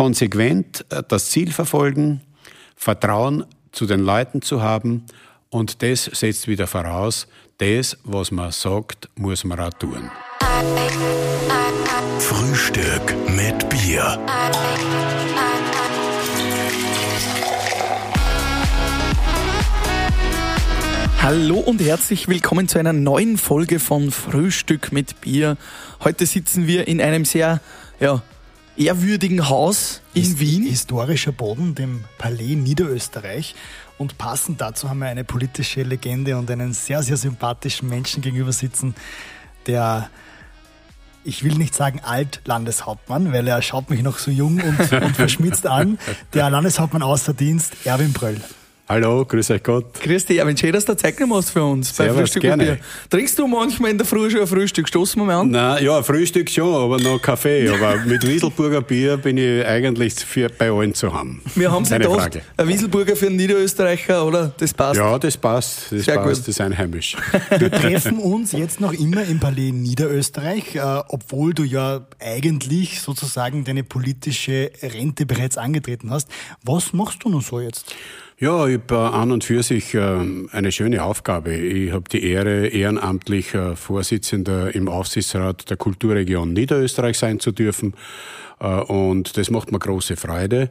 konsequent äh, das Ziel verfolgen, Vertrauen zu den Leuten zu haben und das setzt wieder voraus, das, was man sagt, muss man auch tun. Frühstück mit Bier. Hallo und herzlich willkommen zu einer neuen Folge von Frühstück mit Bier. Heute sitzen wir in einem sehr ja, ehrwürdigen Haus in Hist Wien. Historischer Boden, dem Palais Niederösterreich. Und passend dazu haben wir eine politische Legende und einen sehr, sehr sympathischen Menschen gegenüber sitzen, der, ich will nicht sagen Alt-Landeshauptmann, weil er schaut mich noch so jung und, und verschmitzt an, der Landeshauptmann außer Dienst, Erwin Bröll. Hallo, grüß euch Gott. Grüß dich, Erwin, schön, dass du Zeit genommen hast für uns bei Servus, Frühstück gerne. mit Bier. Trinkst du manchmal in der Früh schon ein Frühstück? Stoßen wir mal an? Na ja, Frühstück schon, aber noch Kaffee. Aber mit Wieselburger Bier bin ich eigentlich für, bei allen zu haben. Wir haben sie gedacht, Frage. ein Wieselburger für einen Niederösterreicher, oder? Das passt. Ja, das passt. Das Sehr passt, gut. das ist einheimisch. Wir treffen uns jetzt noch immer im Palais Niederösterreich, äh, obwohl du ja eigentlich sozusagen deine politische Rente bereits angetreten hast. Was machst du nun so jetzt? Ja, ich habe an und für sich äh, eine schöne Aufgabe. Ich habe die Ehre, ehrenamtlich äh, Vorsitzender im Aufsichtsrat der Kulturregion Niederösterreich sein zu dürfen. Äh, Und das macht mir große Freude.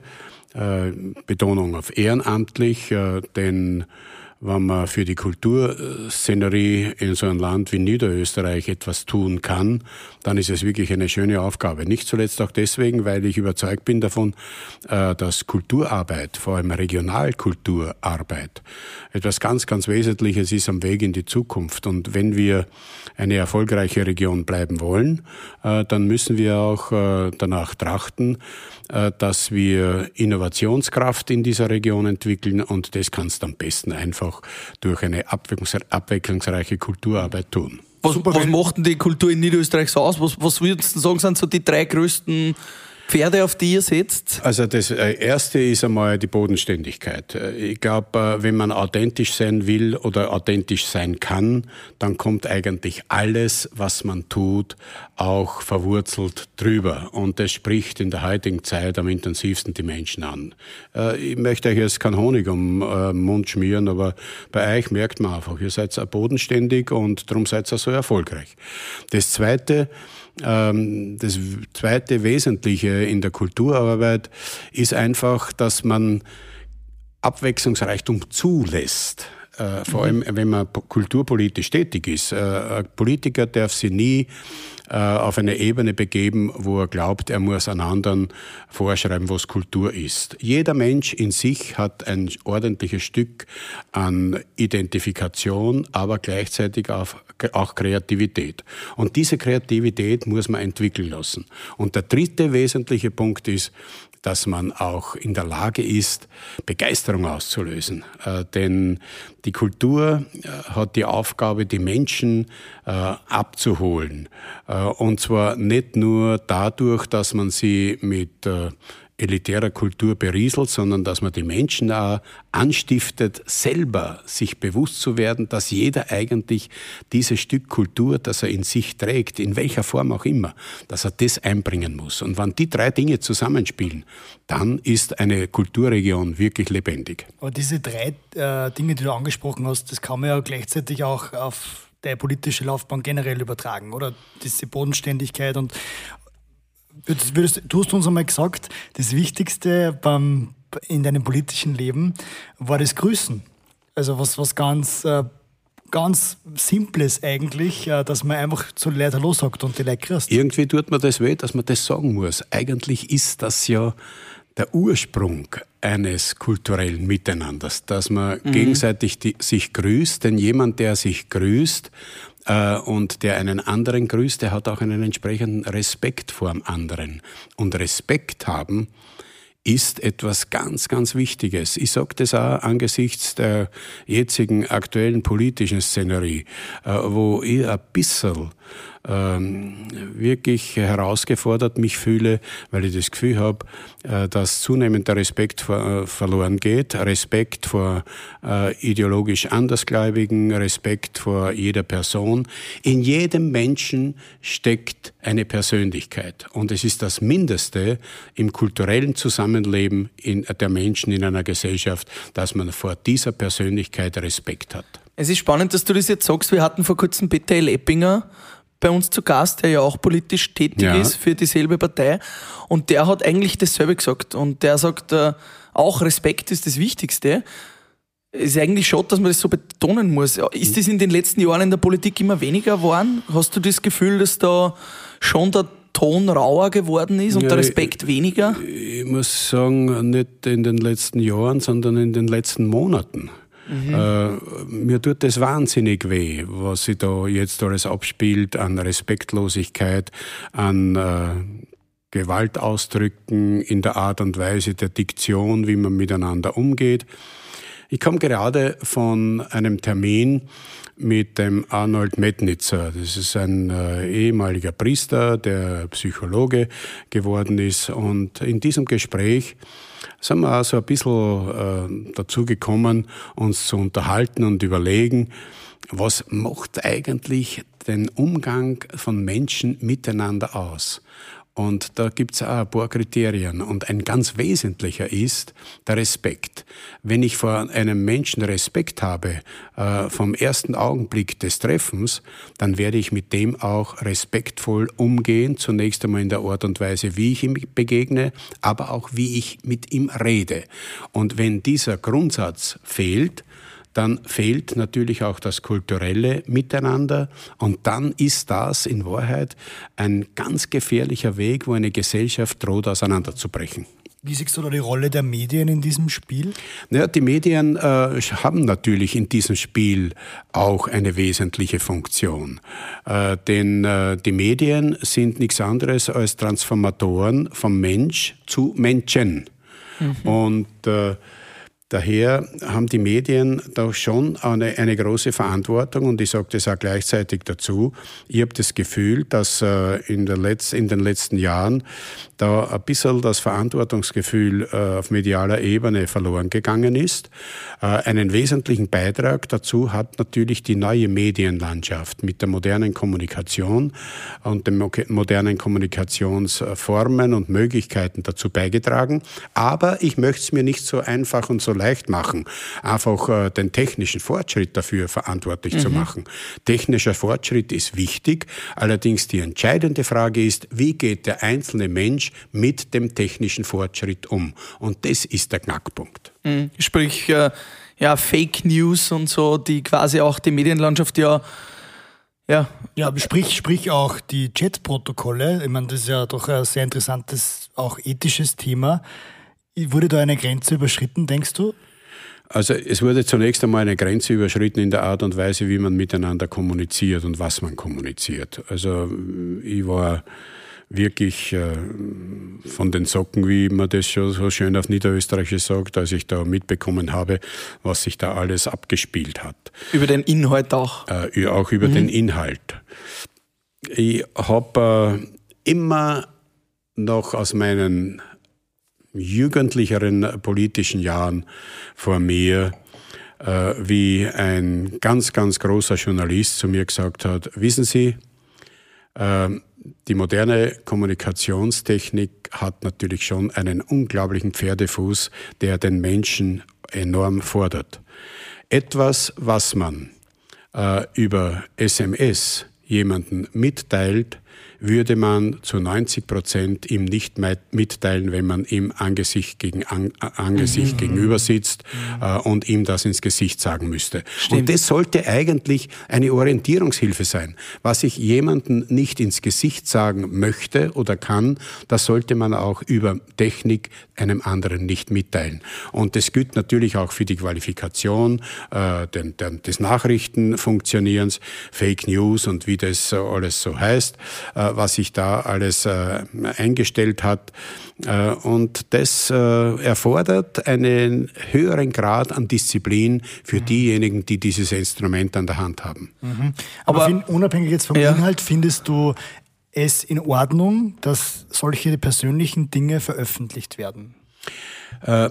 Äh, Betonung auf ehrenamtlich, äh, denn wenn man für die Kulturszenerie in so einem Land wie Niederösterreich etwas tun kann, dann ist es wirklich eine schöne Aufgabe. Nicht zuletzt auch deswegen, weil ich überzeugt bin davon, äh, dass Kulturarbeit, vor allem Regionalkulturarbeit, etwas ganz, ganz Wesentliches ist am Weg in die Zukunft. Und wenn wir eine erfolgreiche Region bleiben wollen, äh, dann müssen wir auch äh, danach trachten, dass wir Innovationskraft in dieser Region entwickeln und das kannst du am besten einfach durch eine abwechslungs- abwechslungsreiche Kulturarbeit tun. Was, was macht denn die Kultur in Niederösterreich so aus? Was, was würdest du sagen, sind so die drei größten Pferde, auf die ihr setzt? Also das äh, Erste ist einmal die Bodenständigkeit. Äh, Ich glaube, wenn man authentisch sein will oder authentisch sein kann, dann kommt eigentlich alles, was man tut, auch verwurzelt drüber. Und das spricht in der heutigen Zeit am intensivsten die Menschen an. Äh, Ich möchte euch jetzt keinen Honig um äh, den Mund schmieren, aber bei euch merkt man einfach, ihr seid bodenständig und darum seid ihr so erfolgreich. Das Zweite, das zweite Wesentliche in der Kulturarbeit ist einfach, dass man Abwechslungsreichtum zulässt. Äh, vor allem, wenn man po- kulturpolitisch tätig ist. Äh, ein Politiker darf sich nie auf eine Ebene begeben, wo er glaubt, er muss an anderen vorschreiben, was Kultur ist. Jeder Mensch in sich hat ein ordentliches Stück an Identifikation, aber gleichzeitig auch, auch Kreativität. Und diese Kreativität muss man entwickeln lassen. Und der dritte wesentliche Punkt ist, dass man auch in der Lage ist, Begeisterung auszulösen. Äh, denn die Kultur äh, hat die Aufgabe, die Menschen äh, abzuholen. Äh, und zwar nicht nur dadurch, dass man sie mit äh, elitärer Kultur berieselt, sondern dass man die Menschen auch anstiftet, selber sich bewusst zu werden, dass jeder eigentlich dieses Stück Kultur, das er in sich trägt, in welcher Form auch immer, dass er das einbringen muss. Und wenn die drei Dinge zusammenspielen, dann ist eine Kulturregion wirklich lebendig. Aber diese drei äh, Dinge, die du angesprochen hast, das kann man ja gleichzeitig auch auf deine politische Laufbahn generell übertragen, oder? Diese Bodenständigkeit und würdest, würdest, du hast uns einmal gesagt, das Wichtigste beim, in deinem politischen Leben war das Grüßen. Also was, was ganz, äh, ganz Simples eigentlich, äh, dass man einfach zu Leuten Hallo sagt und die Leute grüßt. Irgendwie tut mir das weh, dass man das sagen muss. Eigentlich ist das ja der Ursprung eines kulturellen Miteinanders, dass man gegenseitig die, sich grüßt, denn jemand, der sich grüßt äh, und der einen anderen grüßt, der hat auch einen entsprechenden Respekt vor dem anderen. Und Respekt haben ist etwas ganz, ganz Wichtiges. Ich sage das auch angesichts der jetzigen aktuellen politischen Szenerie, äh, wo ich ein bisschen wirklich herausgefordert mich fühle, weil ich das Gefühl habe, äh, dass zunehmend der Respekt äh, verloren geht. Respekt vor äh, ideologisch Andersgläubigen, Respekt vor jeder Person. In jedem Menschen steckt eine Persönlichkeit. Und es ist das Mindeste im kulturellen Zusammenleben der Menschen in einer Gesellschaft, dass man vor dieser Persönlichkeit Respekt hat. Es ist spannend, dass du das jetzt sagst. Wir hatten vor kurzem Peter L. Eppinger bei uns zu Gast, der ja auch politisch tätig ja. ist für dieselbe Partei. Und der hat eigentlich dasselbe gesagt. Und der sagt, äh, auch Respekt ist das Wichtigste. Es ist eigentlich schade, dass man das so betonen muss. Ist das in den letzten Jahren in der Politik immer weniger geworden? Hast du das Gefühl, dass da schon der Ton rauer geworden ist und ja, der Respekt ich, weniger? Ich muss sagen, nicht in den letzten Jahren, sondern in den letzten Monaten. Mhm. Äh, mir tut das wahnsinnig weh, was sich da jetzt alles abspielt an Respektlosigkeit, an äh, Gewaltausdrücken in der Art und Weise der Diktion, wie man miteinander umgeht. Ich komme gerade von einem Termin mit dem Arnold Metnitzer. Das ist ein äh, ehemaliger Priester, der Psychologe geworden ist. Und in diesem Gespräch sind wir auch so ein bisschen äh, dazu gekommen, uns zu unterhalten und überlegen, was macht eigentlich den Umgang von Menschen miteinander aus? Und da gibt es auch ein paar Kriterien. Und ein ganz wesentlicher ist der Respekt. Wenn ich vor einem Menschen Respekt habe, äh, vom ersten Augenblick des Treffens, dann werde ich mit dem auch respektvoll umgehen. Zunächst einmal in der Art und Weise, wie ich ihm begegne, aber auch wie ich mit ihm rede. Und wenn dieser Grundsatz fehlt, dann fehlt natürlich auch das kulturelle Miteinander und dann ist das in Wahrheit ein ganz gefährlicher Weg, wo eine Gesellschaft droht auseinanderzubrechen. Wie siehst du da die Rolle der Medien in diesem Spiel? Naja, die Medien äh, haben natürlich in diesem Spiel auch eine wesentliche Funktion. Äh, denn äh, die Medien sind nichts anderes als Transformatoren vom Mensch zu Menschen. Mhm. Und äh, Daher haben die Medien da schon eine, eine große Verantwortung und ich sage das auch gleichzeitig dazu. Ich habe das Gefühl, dass äh, in, Letz-, in den letzten Jahren da ein bisschen das Verantwortungsgefühl äh, auf medialer Ebene verloren gegangen ist. Äh, einen wesentlichen Beitrag dazu hat natürlich die neue Medienlandschaft mit der modernen Kommunikation und den modernen Kommunikationsformen und Möglichkeiten dazu beigetragen. Aber ich möchte es mir nicht so einfach und so leicht machen, einfach äh, den technischen Fortschritt dafür verantwortlich mhm. zu machen. Technischer Fortschritt ist wichtig, allerdings die entscheidende Frage ist, wie geht der einzelne Mensch mit dem technischen Fortschritt um? Und das ist der Knackpunkt. Mhm. Sprich, äh, ja, Fake News und so, die quasi auch die Medienlandschaft ja ja. Ja, sprich, sprich auch die Chat-Protokolle. Ich meine, das ist ja doch ein sehr interessantes, auch ethisches Thema. Wurde da eine Grenze überschritten, denkst du? Also es wurde zunächst einmal eine Grenze überschritten in der Art und Weise, wie man miteinander kommuniziert und was man kommuniziert. Also ich war wirklich äh, von den Socken, wie man das schon so schön auf Niederösterreichisch sagt, als ich da mitbekommen habe, was sich da alles abgespielt hat. Über den Inhalt auch? Äh, auch über mhm. den Inhalt. Ich habe äh, immer noch aus meinen jugendlicheren politischen Jahren vor mir, äh, wie ein ganz, ganz großer Journalist zu mir gesagt hat, wissen Sie, äh, die moderne Kommunikationstechnik hat natürlich schon einen unglaublichen Pferdefuß, der den Menschen enorm fordert. Etwas, was man äh, über SMS jemanden mitteilt, würde man zu 90 Prozent ihm nicht mitteilen, wenn man ihm Angesicht gegen an, Angesicht mhm. gegenüber sitzt mhm. äh, und ihm das ins Gesicht sagen müsste. Stimmt. Und das sollte eigentlich eine Orientierungshilfe sein. Was ich jemanden nicht ins Gesicht sagen möchte oder kann, das sollte man auch über Technik einem anderen nicht mitteilen. Und das gilt natürlich auch für die Qualifikation äh, den, den, des Nachrichtenfunktionierens, Fake News und wie das alles so heißt. Äh, was sich da alles äh, eingestellt hat. Äh, und das äh, erfordert einen höheren Grad an Disziplin für mhm. diejenigen, die dieses Instrument an der Hand haben. Mhm. Aber, Aber find, unabhängig jetzt vom ja. Inhalt, findest du es in Ordnung, dass solche persönlichen Dinge veröffentlicht werden? Äh,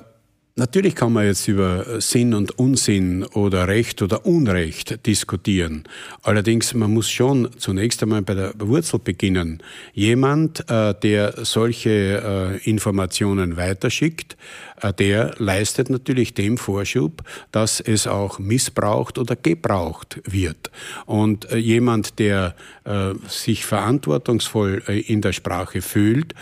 Natürlich kann man jetzt über Sinn und Unsinn oder Recht oder Unrecht diskutieren. Allerdings, man muss schon zunächst einmal bei der Wurzel beginnen. Jemand, äh, der solche äh, Informationen weiterschickt, äh, der leistet natürlich dem Vorschub, dass es auch missbraucht oder gebraucht wird. Und äh, jemand, der äh, sich verantwortungsvoll in der Sprache fühlt,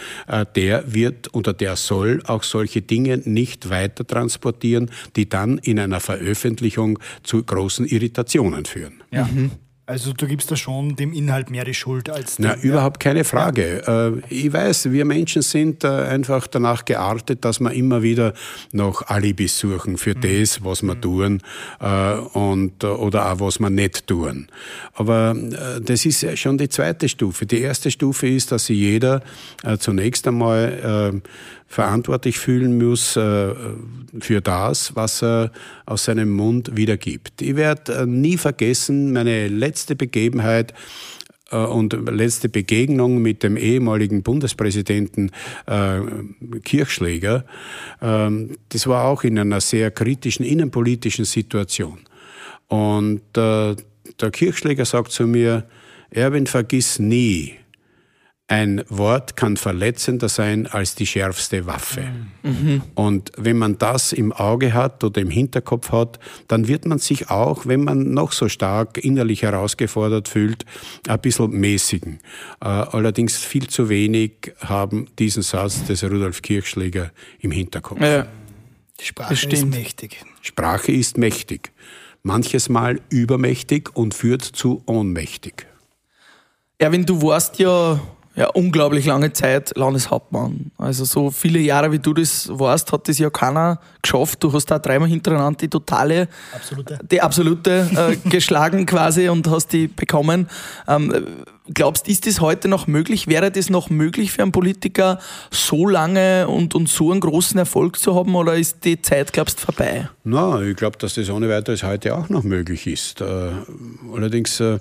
der wird oder der soll auch solche Dinge nicht weiter transportieren, die dann in einer Veröffentlichung zu großen Irritationen führen. Ja. Mhm. Also du gibst da schon dem Inhalt mehr die Schuld als dem, Na, überhaupt keine Frage. Ja. Äh, ich weiß, wir Menschen sind äh, einfach danach geartet, dass wir immer wieder noch Alibis suchen für mhm. das, was wir mhm. tun äh, und, oder auch was wir nicht tun. Aber das ist schon die zweite Stufe. Die erste Stufe ist, dass sich jeder zunächst einmal verantwortlich fühlen muss äh, für das, was er aus seinem Mund wiedergibt. Ich werde äh, nie vergessen, meine letzte Begebenheit äh, und letzte Begegnung mit dem ehemaligen Bundespräsidenten Kirchschläger. Ähm, das war auch in einer sehr kritischen innenpolitischen Situation. Und der Kirchschläger sagt zu mir, Erwin, vergiss nie, ein Wort kann verletzender sein als die schärfste Waffe. Mhm. Und wenn man das im Auge hat oder im Hinterkopf hat, dann wird man sich auch, wenn man noch so stark innerlich herausgefordert fühlt, ein bisschen mäßigen. Äh, allerdings viel zu wenig haben diesen Satz des Rudolf Kirchschläger im Hinterkopf. Ja. Die Sprache ist mächtig. Sprache ist mächtig. Manches Mal übermächtig und führt zu ohnmächtig. Erwin, du warst ja ja, unglaublich lange Zeit Landeshauptmann. Also so viele Jahre, wie du das warst, hat das ja keiner geschafft. Du hast da dreimal hintereinander die totale, absolute. die absolute äh, geschlagen quasi und hast die bekommen. Ähm, glaubst, ist das heute noch möglich? Wäre das noch möglich für einen Politiker, so lange und, und so einen großen Erfolg zu haben oder ist die Zeit, glaubst du, vorbei? Na, ich glaube, dass das ohne weiteres heute auch noch möglich ist. Äh, allerdings äh,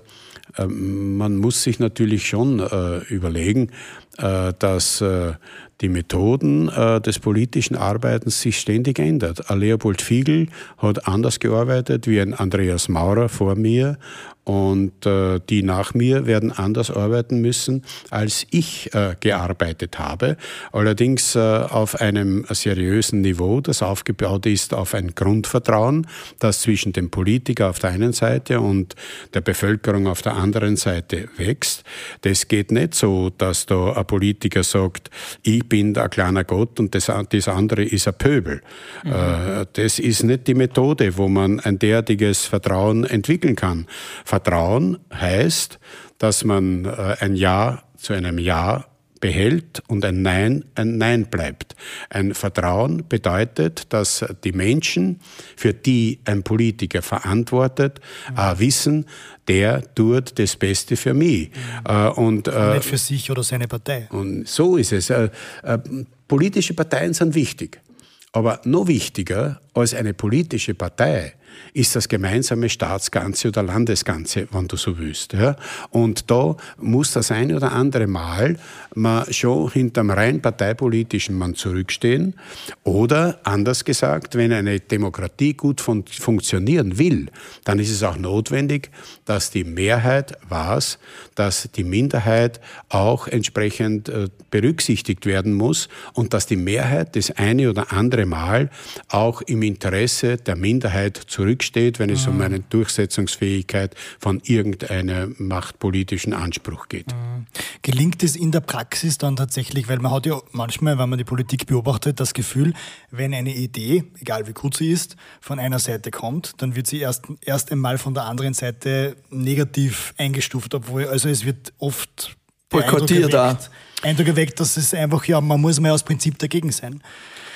ähm, man muss sich natürlich schon äh, überlegen, äh, dass äh, die Methoden des politischen Arbeitens sich ständig ändert. Leopold Fiegel hat anders gearbeitet wie ein Andreas Maurer vor mir und äh, die nach mir werden anders arbeiten müssen, als ich äh, gearbeitet habe. Allerdings äh, auf einem seriösen Niveau, das aufgebaut ist auf ein Grundvertrauen, das zwischen dem Politiker auf der einen Seite und der Bevölkerung auf der anderen Seite wächst. Das geht nicht so, dass da ein Politiker sagt, ich bin ein kleiner Gott und das, das andere ist ein Pöbel. Mhm. Äh, das ist nicht die Methode, wo man ein derartiges Vertrauen entwickeln kann. Vertrauen heißt, dass man äh, ein Ja zu einem Ja behält und ein Nein ein Nein bleibt. Ein Vertrauen bedeutet, dass die Menschen, für die ein Politiker verantwortet, mhm. wissen, der tut das Beste für mich. Mhm. Und, äh, nicht für sich oder seine Partei. Und so ist es. Äh, äh, politische Parteien sind wichtig. Aber noch wichtiger als eine politische Partei ist das gemeinsame Staatsganze oder Landesganze, wenn du so willst. Ja? Und da muss das eine oder andere Mal man schon hinterm rein parteipolitischen Mann zurückstehen. Oder anders gesagt, wenn eine Demokratie gut fun funktionieren will, dann ist es auch notwendig, dass die Mehrheit weiß, dass die Minderheit auch entsprechend äh, berücksichtigt werden muss und dass die Mehrheit das eine oder andere Mal auch im Interesse der Minderheit zurücksteht, wenn es mhm. um eine Durchsetzungsfähigkeit von irgendeinem machtpolitischen Anspruch geht. Mhm. Gelingt es in der Praxis dann tatsächlich, weil man hat ja manchmal, wenn man die Politik beobachtet, das Gefühl, wenn eine Idee, egal wie gut sie ist, von einer Seite kommt, dann wird sie erst, erst einmal von der anderen Seite negativ eingestuft, obwohl, also es wird oft boykottiert da. Eindruck erweckt, dass es einfach, ja, man muss mal aus Prinzip dagegen sein.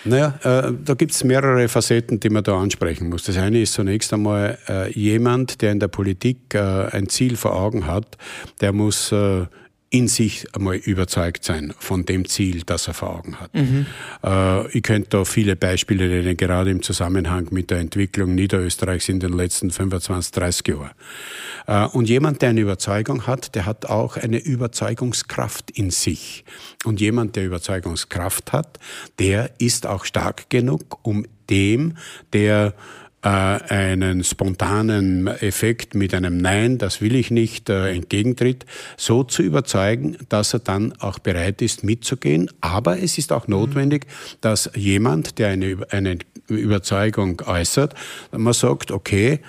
Naja, äh, da gibt es mehrere Facetten, die man da ansprechen muss. Das eine ist zunächst einmal äh, jemand, der in der Politik äh, ein Ziel vor Augen hat, der muss äh, in sich einmal überzeugt sein von dem Ziel, das er vor Augen hat. Mhm. Äh, ich könnte da viele Beispiele nennen, gerade im Zusammenhang mit der Entwicklung Niederösterreichs in den letzten 25, 30 Jahren. Äh, und jemand, der eine Überzeugung hat, der hat auch eine Überzeugungskraft in sich. Und jemand, der Überzeugungskraft hat, der ist auch stark genug, um dem, der einen spontanen Effekt mit einem Nein, das will ich nicht, äh, entgegentritt, so zu überzeugen, dass er dann auch bereit ist mitzugehen. Aber es ist auch notwendig, dass jemand, der eine, eine Überzeugung äußert, man sagt, okay,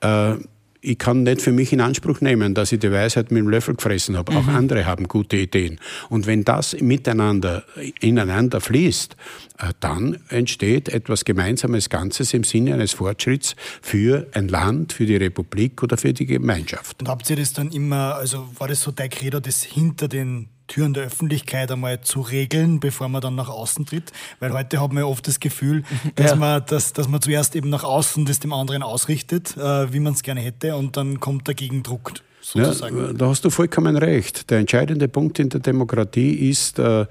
äh, ich kann nicht für mich in Anspruch nehmen, dass ich die Weisheit mit dem Löffel gefressen habe. Mhm. Auch andere haben gute Ideen. Und wenn das miteinander, ineinander fließt, äh, dann entsteht etwas Gemeinsames Ganzes im Sinne eines Fortschritts für ein Land, für die Republik oder für die Gemeinschaft. Und habt ihr das dann immer, also war das so dein Credo, das hinter den Türen der Öffentlichkeit einmal zu regeln, bevor man dann nach außen tritt. Weil heute haben wir oft das Gefühl, dass, ja. man, dass, dass man zuerst eben nach außen das dem anderen ausrichtet, äh, wie man es gerne hätte, und dann kommt der Gegendruck. Sozusagen. Ja, da hast du vollkommen recht. Der entscheidende Punkt in der Demokratie ist äh,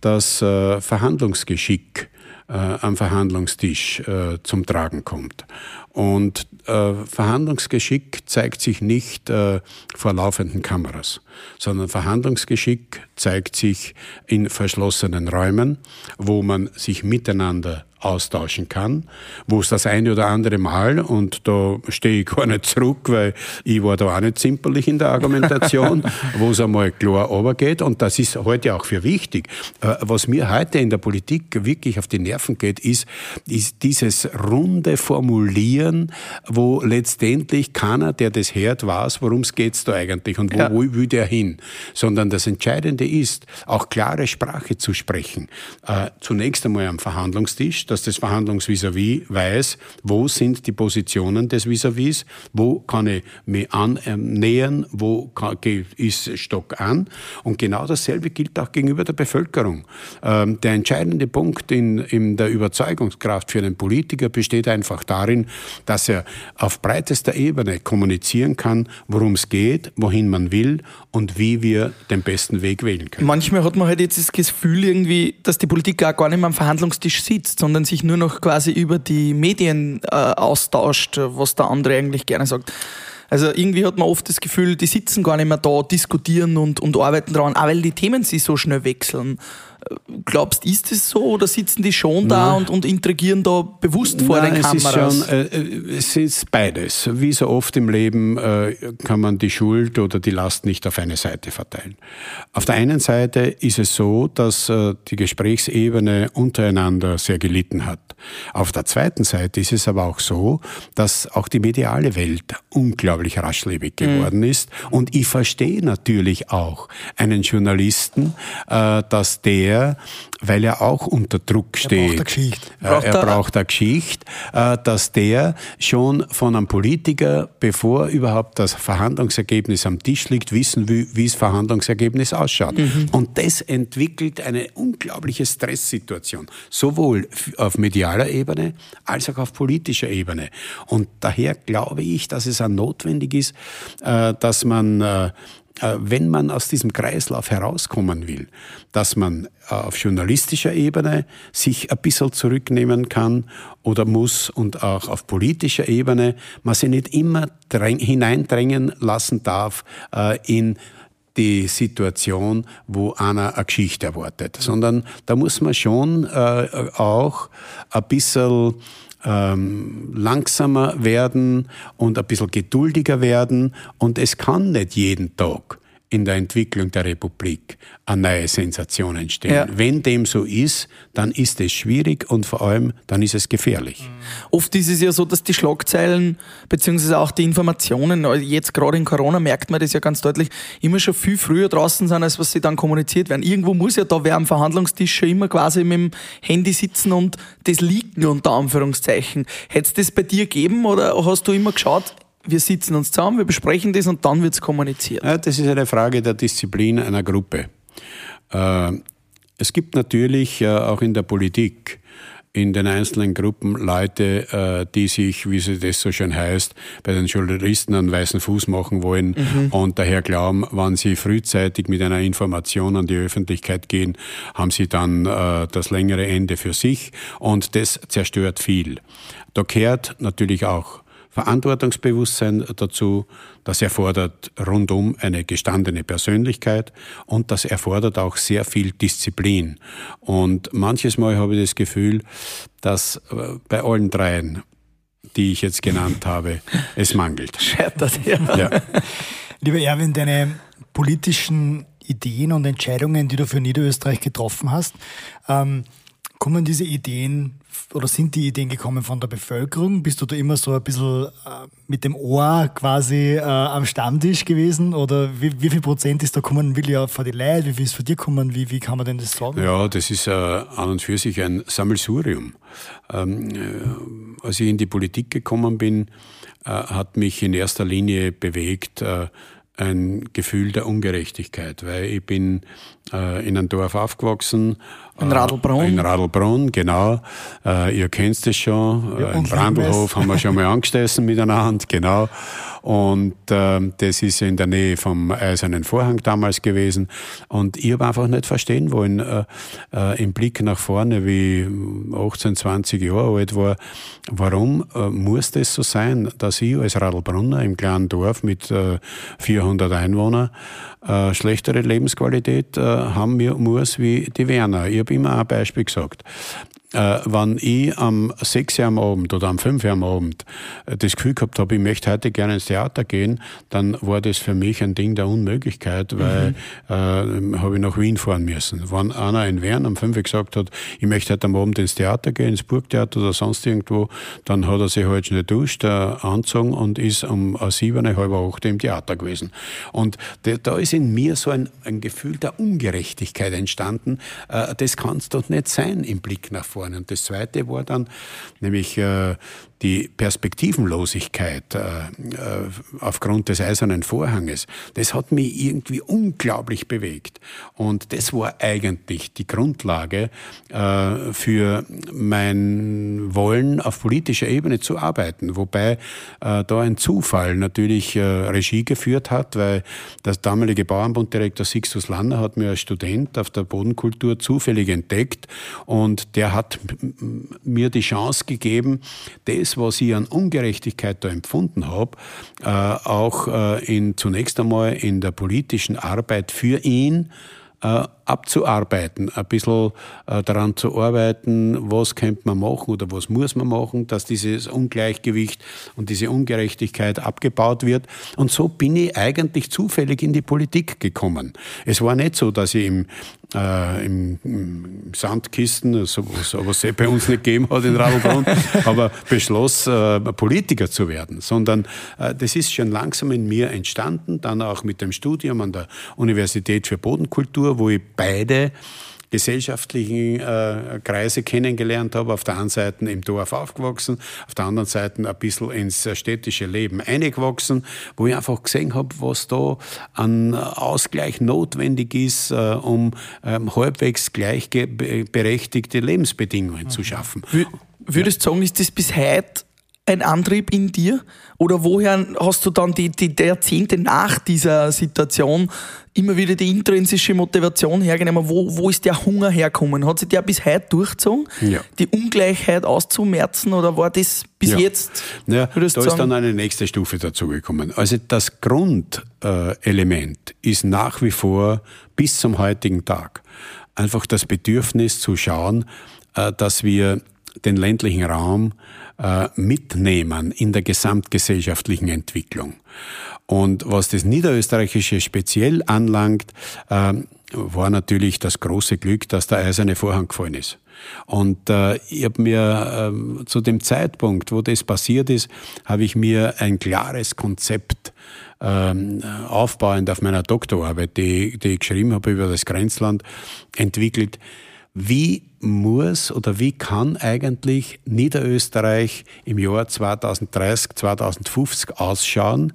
das äh, Verhandlungsgeschick äh, am Verhandlungstisch äh, zum Tragen kommt. Und äh, Verhandlungsgeschick zeigt sich nicht äh, vor laufenden Kameras, sondern Verhandlungsgeschick zeigt sich in verschlossenen Räumen, wo man sich miteinander austauschen kann, wo es das eine oder andere Mal, und da stehe ich gar nicht zurück, weil ich war da auch nicht zimperlich in der Argumentation, wo es einmal klar runtergeht und das ist heute auch für wichtig. Äh, was mir heute in der Politik wirklich auf die Nerven geht, ist, ist dieses runde Formulieren, wo letztendlich keiner, der das hört, weiß, worum es geht da eigentlich und wo, ja. wo will der hin, sondern das Entscheidende ist, auch klare Sprache zu sprechen. Äh, zunächst einmal am Verhandlungstisch, dass das Verhandlungs-vis-à-vis weiß, wo sind die Positionen des Vis-à-vis, wo kann ich mich annähern, wo kann, ist Stock an. Und genau dasselbe gilt auch gegenüber der Bevölkerung. Ähm, der entscheidende Punkt in, in der Überzeugungskraft für einen Politiker besteht einfach darin, dass er auf breitester Ebene kommunizieren kann, worum es geht, wohin man will und wie wir den besten Weg wählen können. Manchmal hat man halt jetzt das Gefühl irgendwie, dass die Politik auch gar nicht mehr am Verhandlungstisch sitzt, sondern sich nur noch quasi über die Medien äh, austauscht, was der andere eigentlich gerne sagt. Also irgendwie hat man oft das Gefühl, die sitzen gar nicht mehr da, diskutieren und, und arbeiten daran, auch weil die Themen sich so schnell wechseln. Glaubst, ist es so oder sitzen die schon da und, und intrigieren da bewusst vor Nein, den Kameras? Es ist, schon, äh, es ist beides. Wie so oft im Leben äh, kann man die Schuld oder die Last nicht auf eine Seite verteilen. Auf der einen Seite ist es so, dass äh, die Gesprächsebene untereinander sehr gelitten hat. Auf der zweiten Seite ist es aber auch so, dass auch die mediale Welt unglaublich raschlebig mhm. geworden mhm. ist. Und ich verstehe natürlich auch einen Journalisten, äh, dass der der, weil er auch unter Druck steht. Er braucht eine Geschichte. Braucht er, braucht eine Geschichte, äh, dass der schon von einem Politiker, bevor überhaupt das Verhandlungsergebnis am Tisch liegt, wissen will, wie das Verhandlungsergebnis ausschaut. Mhm. Und das entwickelt eine unglaubliche Stresssituation, sowohl auf medialer Ebene als auch auf politischer Ebene. Und daher glaube ich, dass es auch notwendig ist, äh, dass man äh, äh, wenn man aus diesem Kreislauf herauskommen will, dass man äh, auf journalistischer Ebene sich ein bisschen zurücknehmen kann oder muss und auch auf politischer Ebene man sich nicht immer hineindrängen lassen darf äh, in die Situation, wo einer eine Geschichte erwartet, sondern da muss man schon auch ein bisschen ähm, langsamer werden und ein bisschen geduldiger werden. Und es kann nicht jeden Tag in der Entwicklung der Republik eine neue Sensation entstehen. Ja. Wenn dem so ist, dann ist es schwierig und vor allem dann ist es gefährlich. Oft ist es ja so, dass die Schlagzeilen beziehungsweise auch die Informationen, jetzt gerade in Corona merkt man das ja ganz deutlich, immer schon viel früher draußen sind, als was sie dann kommuniziert werden. Irgendwo muss ja da wer am Verhandlungstisch schon immer quasi mit dem Handy sitzen und das liegen unter Anführungszeichen. Hätte es das bei dir gegeben oder hast du immer geschaut, wir sitzen uns zusammen, wir besprechen das und dann wird es kommuniziert. Ja, das ist eine Frage der Disziplin einer Gruppe. Äh, es gibt natürlich äh, auch in der Politik in den einzelnen Gruppen Leute, äh, die sich, wie sie das so schön heißt, bei den Journalisten einen weißen Fuß machen wollen mhm. und daher glauben, wenn sie frühzeitig mit einer Information an die Öffentlichkeit gehen, haben sie dann äh, das längere Ende für sich und das zerstört viel. Da kehrt natürlich auch Verantwortungsbewusstsein dazu. Das erfordert rundum eine gestandene Persönlichkeit und das erfordert auch sehr viel Disziplin. Und manches Mal habe ich das Gefühl, dass äh, bei allen dreien, die ich jetzt genannt habe, es mangelt. Scheitert, ja. ja. Lieber Erwin, deine politischen Ideen und Entscheidungen, die du für Niederösterreich getroffen hast, ähm, kommen diese Ideen oder sind die Ideen gekommen von der Bevölkerung? Bist du da immer so ein bisschen äh, mit dem Ohr quasi äh, am Stammtisch gewesen? Oder wie, wie viel Prozent ist da kommen, will ja von die Leute, wie viel ist von dir kommen? Wie, wie kann man denn das sagen? Ja, das ist äh, an und für sich ein Sammelsurium. Ähm, äh, als ich in die Politik gekommen bin, äh, hat mich in erster Linie bewegt, äh, ein Gefühl der Ungerechtigkeit, weil ich bin äh, in einem Dorf aufgewachsen. In Radlbrunn? Äh, in Radlbrunn, genau. Äh, ihr kennt es schon. Ja, in Brandlhof haben wir schon mal angestessen miteinander, genau. Und äh, das ist in der Nähe vom Eisernen Vorhang damals gewesen. Und ich habe einfach nicht verstehen wollen, äh, äh, im Blick nach vorne, wie 18, 20 Jahre alt war, warum äh, muss das so sein, dass ich als Radlbrunner im kleinen Dorf mit äh, 400 Einwohnern äh, schlechtere Lebensqualität äh, haben muss wie die Werner. Ich habe immer ein Beispiel gesagt äh, wenn ich am 6 Uhr am Abend oder am 5 Uhr am Abend äh, das Gefühl gehabt habe, ich möchte heute gerne ins Theater gehen, dann war das für mich ein Ding der Unmöglichkeit, weil mhm. äh, habe ich nach Wien fahren müssen. Wenn einer in Wern am 5 Uhr gesagt hat, ich möchte heute am Abend ins Theater gehen, ins Burgtheater oder sonst irgendwo, dann hat er sich halt schnell duscht, äh, angezogen und ist um 7, halb 8 im Theater gewesen. Und da ist in mir so ein, ein Gefühl der Ungerechtigkeit entstanden. Äh, das kann es doch nicht sein im Blick nach vorne. Und das Zweite war dann nämlich äh, die Perspektivenlosigkeit äh, äh, aufgrund des eisernen Vorhanges, das hat mich irgendwie unglaublich bewegt. Und das war eigentlich die Grundlage äh, für mein Wollen, auf politischer Ebene zu arbeiten. Wobei äh, da ein Zufall natürlich äh, Regie geführt hat, weil der damalige Bauernbunddirektor Sixtus Lanner hat mir als Student auf der Bodenkultur zufällig entdeckt und der hat mir die Chance gegeben, das das, was ich an Ungerechtigkeit da empfunden habe, äh, auch äh, in, zunächst einmal in der politischen Arbeit für ihn äh, abzuarbeiten, ein bisschen äh, daran zu arbeiten, was könnte man machen oder was muss man machen, dass dieses Ungleichgewicht und diese Ungerechtigkeit abgebaut wird. Und so bin ich eigentlich zufällig in die Politik gekommen. Es war nicht so, dass ich im, äh, im, im Sandkisten, so, so, was es bei uns nicht gegeben hat in Radlbrunn, aber beschloss, äh, Politiker zu werden, sondern äh, das ist schon langsam in mir entstanden, dann auch mit dem Studium an der Universität für Bodenkultur, wo ich beide gesellschaftlichen äh, Kreise kennengelernt habe. Auf der einen Seite im Dorf aufgewachsen, auf der anderen Seite ein bisschen ins städtische Leben eingewachsen, wo ich einfach gesehen habe, was da an Ausgleich notwendig ist, äh, um ähm, halbwegs gleichberechtigte Lebensbedingungen mhm. zu schaffen. Würdest du sagen, ist das bis heute ein Antrieb in dir? Oder woher hast du dann die, die, die Jahrzehnte nach dieser Situation immer wieder die intrinsische Motivation hergenommen? Wo, wo ist der Hunger hergekommen? Hat sich der bis heute durchgezogen? Ja. Die Ungleichheit auszumerzen oder war das bis ja. jetzt? Ja, da ist dann eine nächste Stufe dazugekommen. Also das Grundelement ist nach wie vor bis zum heutigen Tag einfach das Bedürfnis zu schauen, äh, dass wir den ländlichen Raum äh, mitnehmen in der gesamtgesellschaftlichen Entwicklung. Und was das Niederösterreichische speziell anlangt, äh, war natürlich das große Glück, dass der eiserne Vorhang gefallen ist. Und äh, ich habe mir äh, zu dem Zeitpunkt, wo das passiert ist, habe ich mir ein klares Konzept ähm, aufbauend auf meiner Doktorarbeit, die, die ich geschrieben habe über das Grenzland, entwickelt, wie muss oder wie kann eigentlich Niederösterreich im Jahr 2030, 2050 ausschauen,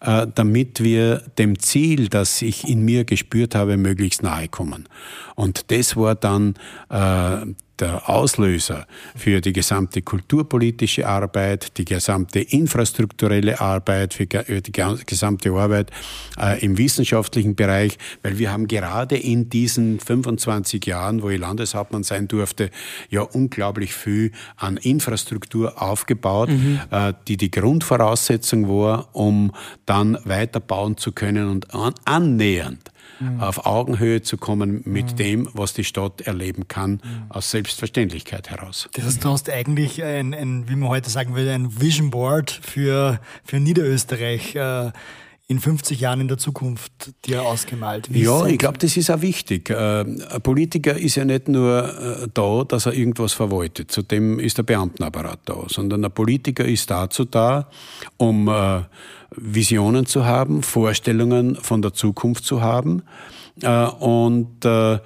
äh, damit wir dem Ziel, das ich in mir gespürt habe, möglichst nahe kommen. Und das war dann äh, der Auslöser für die gesamte kulturpolitische Arbeit, die gesamte infrastrukturelle Arbeit, für die gesamte Arbeit äh, im wissenschaftlichen Bereich, weil wir haben gerade in diesen 25 Jahren, wo ich Landeshauptmann sein durfte, ja unglaublich viel an Infrastruktur aufgebaut, mhm. äh, die die Grundvoraussetzung war, um dann weiterbauen zu können und an, annähernd mhm. auf Augenhöhe zu kommen mit mhm. dem, was die Stadt erleben kann, mhm. aus Selbstverständlichkeit heraus. Das heißt, du hast eigentlich ein, ein, wie man heute sagen würde, ein Vision Board für, für Niederösterreich. Äh, in 50 Jahren in der Zukunft dir ausgemalt? ja, ich glaube, das ist auch wichtig. Äh, ein Politiker ist ja nicht nur äh, da, dass er irgendwas verwaltet. Zudem ist der Beamtenapparat da, sondern ein Politiker ist dazu da, um äh, Visionen zu haben, Vorstellungen von der Zukunft zu haben und äh,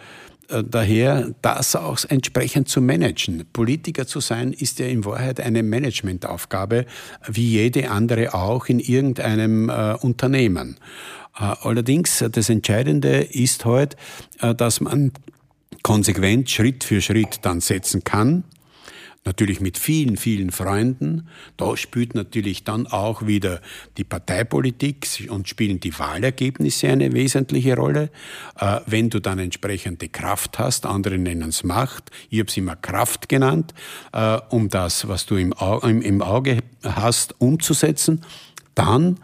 daher das auch entsprechend zu managen. Politiker zu sein ist ja in Wahrheit eine Managementaufgabe, wie jede andere auch in irgendeinem äh, Unternehmen. Äh, allerdings, das Entscheidende ist halt, äh, dass man konsequent Schritt für Schritt dann setzen kann, natürlich mit vielen, vielen Freunden. Da spielt natürlich dann auch wieder die Parteipolitik und spielen die Wahlergebnisse eine wesentliche Rolle. Äh, wenn du dann entsprechende Kraft hast, andere nennen es Macht, ich habe es immer Kraft genannt, äh, um das, was du im, im Auge hast, umzusetzen, dann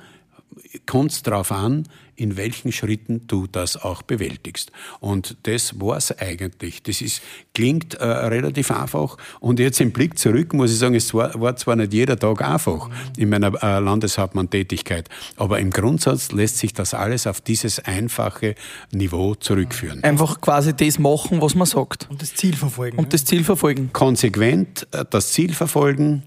kommt es darauf an, in welchen Schritten du das auch bewältigst. Und das war es eigentlich. Das ist, klingt äh, relativ einfach. Und jetzt im Blick zurück muss ich sagen, es war, war zwar nicht jeder Tag einfach in meiner äh, Landeshauptmann-Tätigkeit, aber im Grundsatz lässt sich das alles auf dieses einfache Niveau zurückführen. Einfach quasi das machen, was man sagt. Und das Ziel verfolgen. Und das Ziel verfolgen. Konsequent äh, das Ziel verfolgen,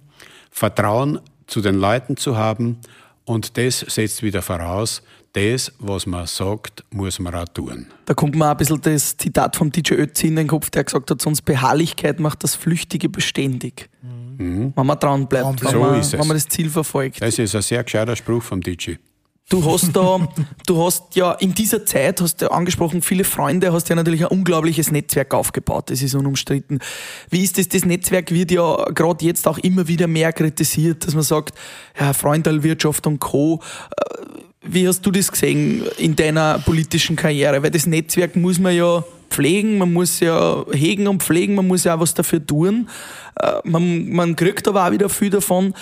Vertrauen zu den Leuten zu haben und das setzt wieder voraus, das, was man sagt, muss man auch tun. Da kommt mir ein bisschen das Zitat vom DJ Ötzi in den Kopf, der gesagt hat, sonst Beharrlichkeit macht das Flüchtige beständig. Mhm. Wenn man dran bleibt, wenn, so man, wenn man das Ziel verfolgt. Das ist ein sehr gescheiter Spruch vom DJ. Du hast da, du hast ja in dieser Zeit, hast du angesprochen, viele Freunde, hast ja natürlich ein unglaubliches Netzwerk aufgebaut. Das ist unumstritten. Wie ist das? Das Netzwerk wird ja gerade jetzt auch immer wieder mehr kritisiert, dass man sagt, ja, Freundalwirtschaft und Co. Wie hast du das gesehen in deiner politischen Karriere? Weil das Netzwerk muss man ja pflegen, man muss ja hegen und pflegen, man muss ja auch was dafür tun. Äh, man, man kriegt aber auch wieder viel davon.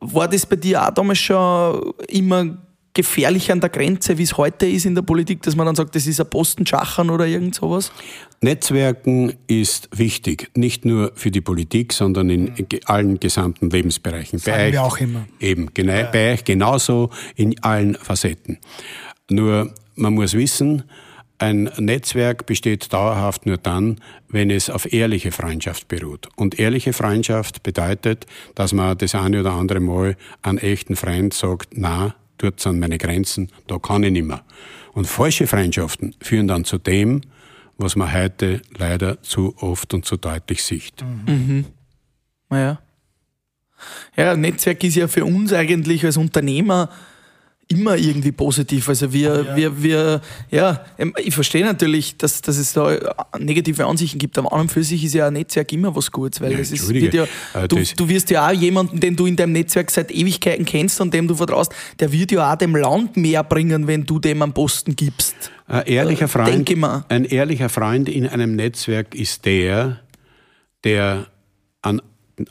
War das bei dir auch damals schon immer gefährlich an der Grenze, wie es heute ist in der Politik, dass man dann sagt, das ist ein Postenschachern oder irgend sowas? Netzwerken ist wichtig, nicht nur für die Politik, sondern in allen gesamten Lebensbereichen. Sagen bei wir auch immer. Eben, genau, ja. bei euch genauso in allen Facetten. Nur, man muss wissen, ein Netzwerk besteht dauerhaft nur dann, wenn es auf ehrliche Freundschaft beruht. Und ehrliche Freundschaft bedeutet, dass man das eine oder andere Mal an echten Freund sagt, na, dort sind meine Grenzen, da kann ich nicht mehr. Und falsche Freundschaften führen dann zu dem, was man heute leider zu oft und zu deutlich sieht. Mhm. mhm. Naja. Ja, Netzwerk ist ja für uns eigentlich als Unternehmer immer irgendwie positiv. Also wir, ja. wir, wir, ja, ähm, ich verstehe natürlich, dass, dass es da negative Ansichten gibt, aber an und für sich ist ja ein Netzwerk immer was Gutes, weil ja, es ist, wird ja, äh, du, du wirst ja auch jemanden, den du in deinem Netzwerk seit Ewigkeiten kennst und dem du vertraust, der wird ja auch dem Land mehr bringen, wenn du dem einen Posten gibst. Ein ehrlicher äh, Freund, ein ehrlicher Freund in einem Netzwerk ist der, der an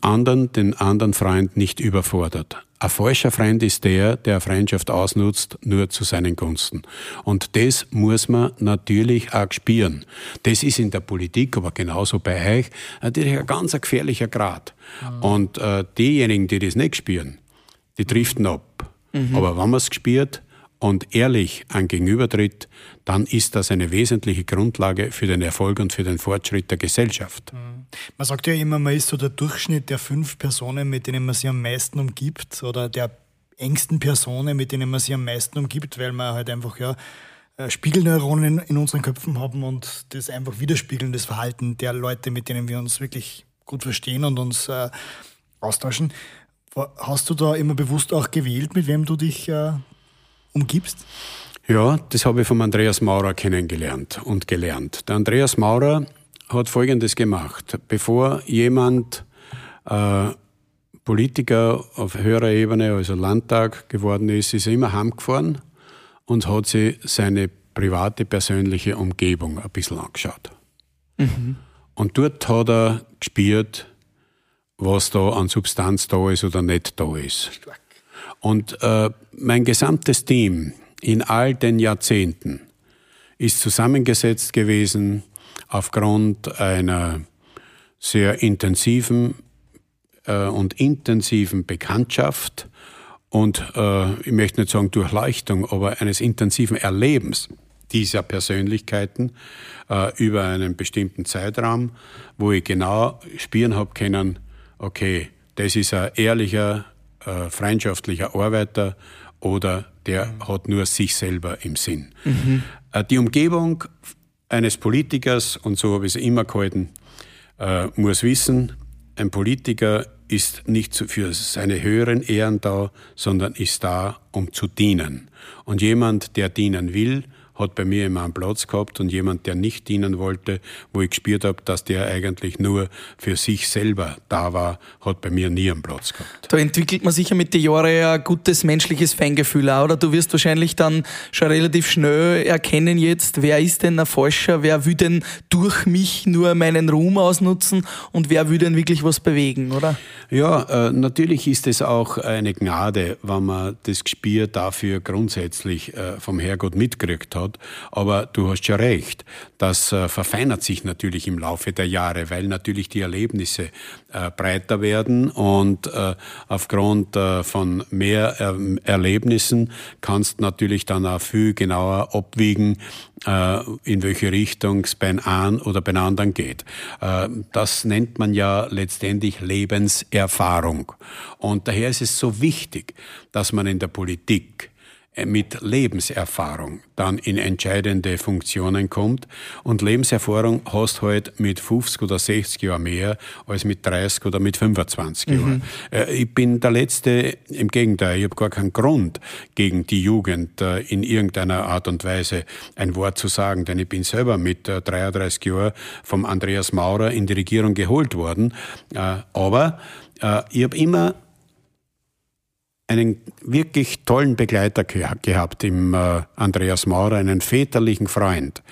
anderen, den anderen Freund nicht überfordert. Ein falscher Freund ist der, der eine Freundschaft ausnutzt, nur zu seinen Gunsten. Und das muss man natürlich auch spüren. Das ist in der Politik, aber genauso bei euch, natürlich ein ganz gefährlicher Grad. Mhm. Und äh, diejenigen, die das nicht spüren, die driften ab. Mhm. Aber wenn man es spürt, und ehrlich an Gegenüber tritt, dann ist das eine wesentliche Grundlage für den Erfolg und für den Fortschritt der Gesellschaft. Mhm. Man sagt ja immer, man ist so der Durchschnitt der fünf Personen, mit denen man sich am meisten umgibt oder der engsten Personen, mit denen man sich am meisten umgibt, weil man halt einfach ja äh, Spiegelneuronen in unseren Köpfen haben und das einfach widerspiegeln, das Verhalten der Leute, mit denen wir uns wirklich gut verstehen und uns äh, austauschen. Hast du da immer bewusst auch gewählt, mit wem du dich äh, umgibst? Ja, das habe ich vom Andreas Maurer kennengelernt und gelernt. Der Andreas Maurer hat Folgendes gemacht. Bevor jemand äh, Politiker auf höherer Ebene, also Landtag geworden ist, ist er immer heimgefahren und hat sich seine private, persönliche Umgebung ein bisschen angeschaut. Mhm. Und dort hat er gespürt, was da an Substanz da ist oder nicht da ist. Und äh, mein gesamtes Team in all den Jahrzehnten ist zusammengesetzt gewesen aufgrund einer sehr intensiven äh, und intensiven Bekanntschaft und äh, ich möchte nicht sagen Durchleuchtung, aber eines intensiven Erlebens dieser Persönlichkeiten äh, über einen bestimmten Zeitraum, wo ich genau spüren habe können, okay, das ist ein ehrlicher, äh, freundschaftlicher Arbeiter oder der hat nur sich selber im Sinn. Mhm. Äh, die Umgebung eines Politikers, und so habe ich es immer gehalten, äh, muss wissen, ein Politiker ist nicht für seine höheren Ehren da, sondern ist da, um zu dienen. Und jemand, der dienen will, hat bei mir immer einen Platz gehabt und jemand, der nicht dienen wollte, wo ich gespürt habe, dass der eigentlich nur für sich selber da war, hat bei mir nie einen Platz gehabt. Da entwickelt man sicher mit den Jahren ja ein gutes menschliches Feingefühl auch, oder? Du wirst wahrscheinlich dann schon relativ schnell erkennen jetzt, wer ist denn ein Falscher, wer will denn durch mich nur meinen Ruhm ausnutzen und wer will denn wirklich was bewegen, oder? Ja, äh, natürlich ist es auch eine Gnade, wenn man das Gespür dafür grundsätzlich äh, vom Herrgott mitgekriegt hat hat. Aber du hast ja recht, das äh, verfeinert sich natürlich im Laufe der Jahre, weil natürlich die Erlebnisse äh, breiter werden und äh, aufgrund äh, von mehr ähm, Erlebnissen kannst natürlich dann auch viel genauer abwiegen, äh, in welche Richtung es bei einem oder bei einem anderen geht. Äh, das nennt man ja letztendlich Lebenserfahrung. Und daher ist es so wichtig, dass man in der Politik mit Lebenserfahrung dann in entscheidende Funktionen kommt. Und Lebenserfahrung hast halt mit 50 oder 60 Jahren mehr als mit 30 oder mit 25 mhm. Jahren. Äh, ich bin der Letzte, im Gegenteil, ich habe gar keinen Grund gegen die Jugend äh, in irgendeiner Art und Weise ein Wort zu sagen, denn ich bin selber mit 33 Jahren vom Andreas Maurer in die Regierung geholt worden. Aber ich habe immer einen wirklich tollen Begleiter gehabt im äh, Andreas Maurer, einen väterlichen Freund,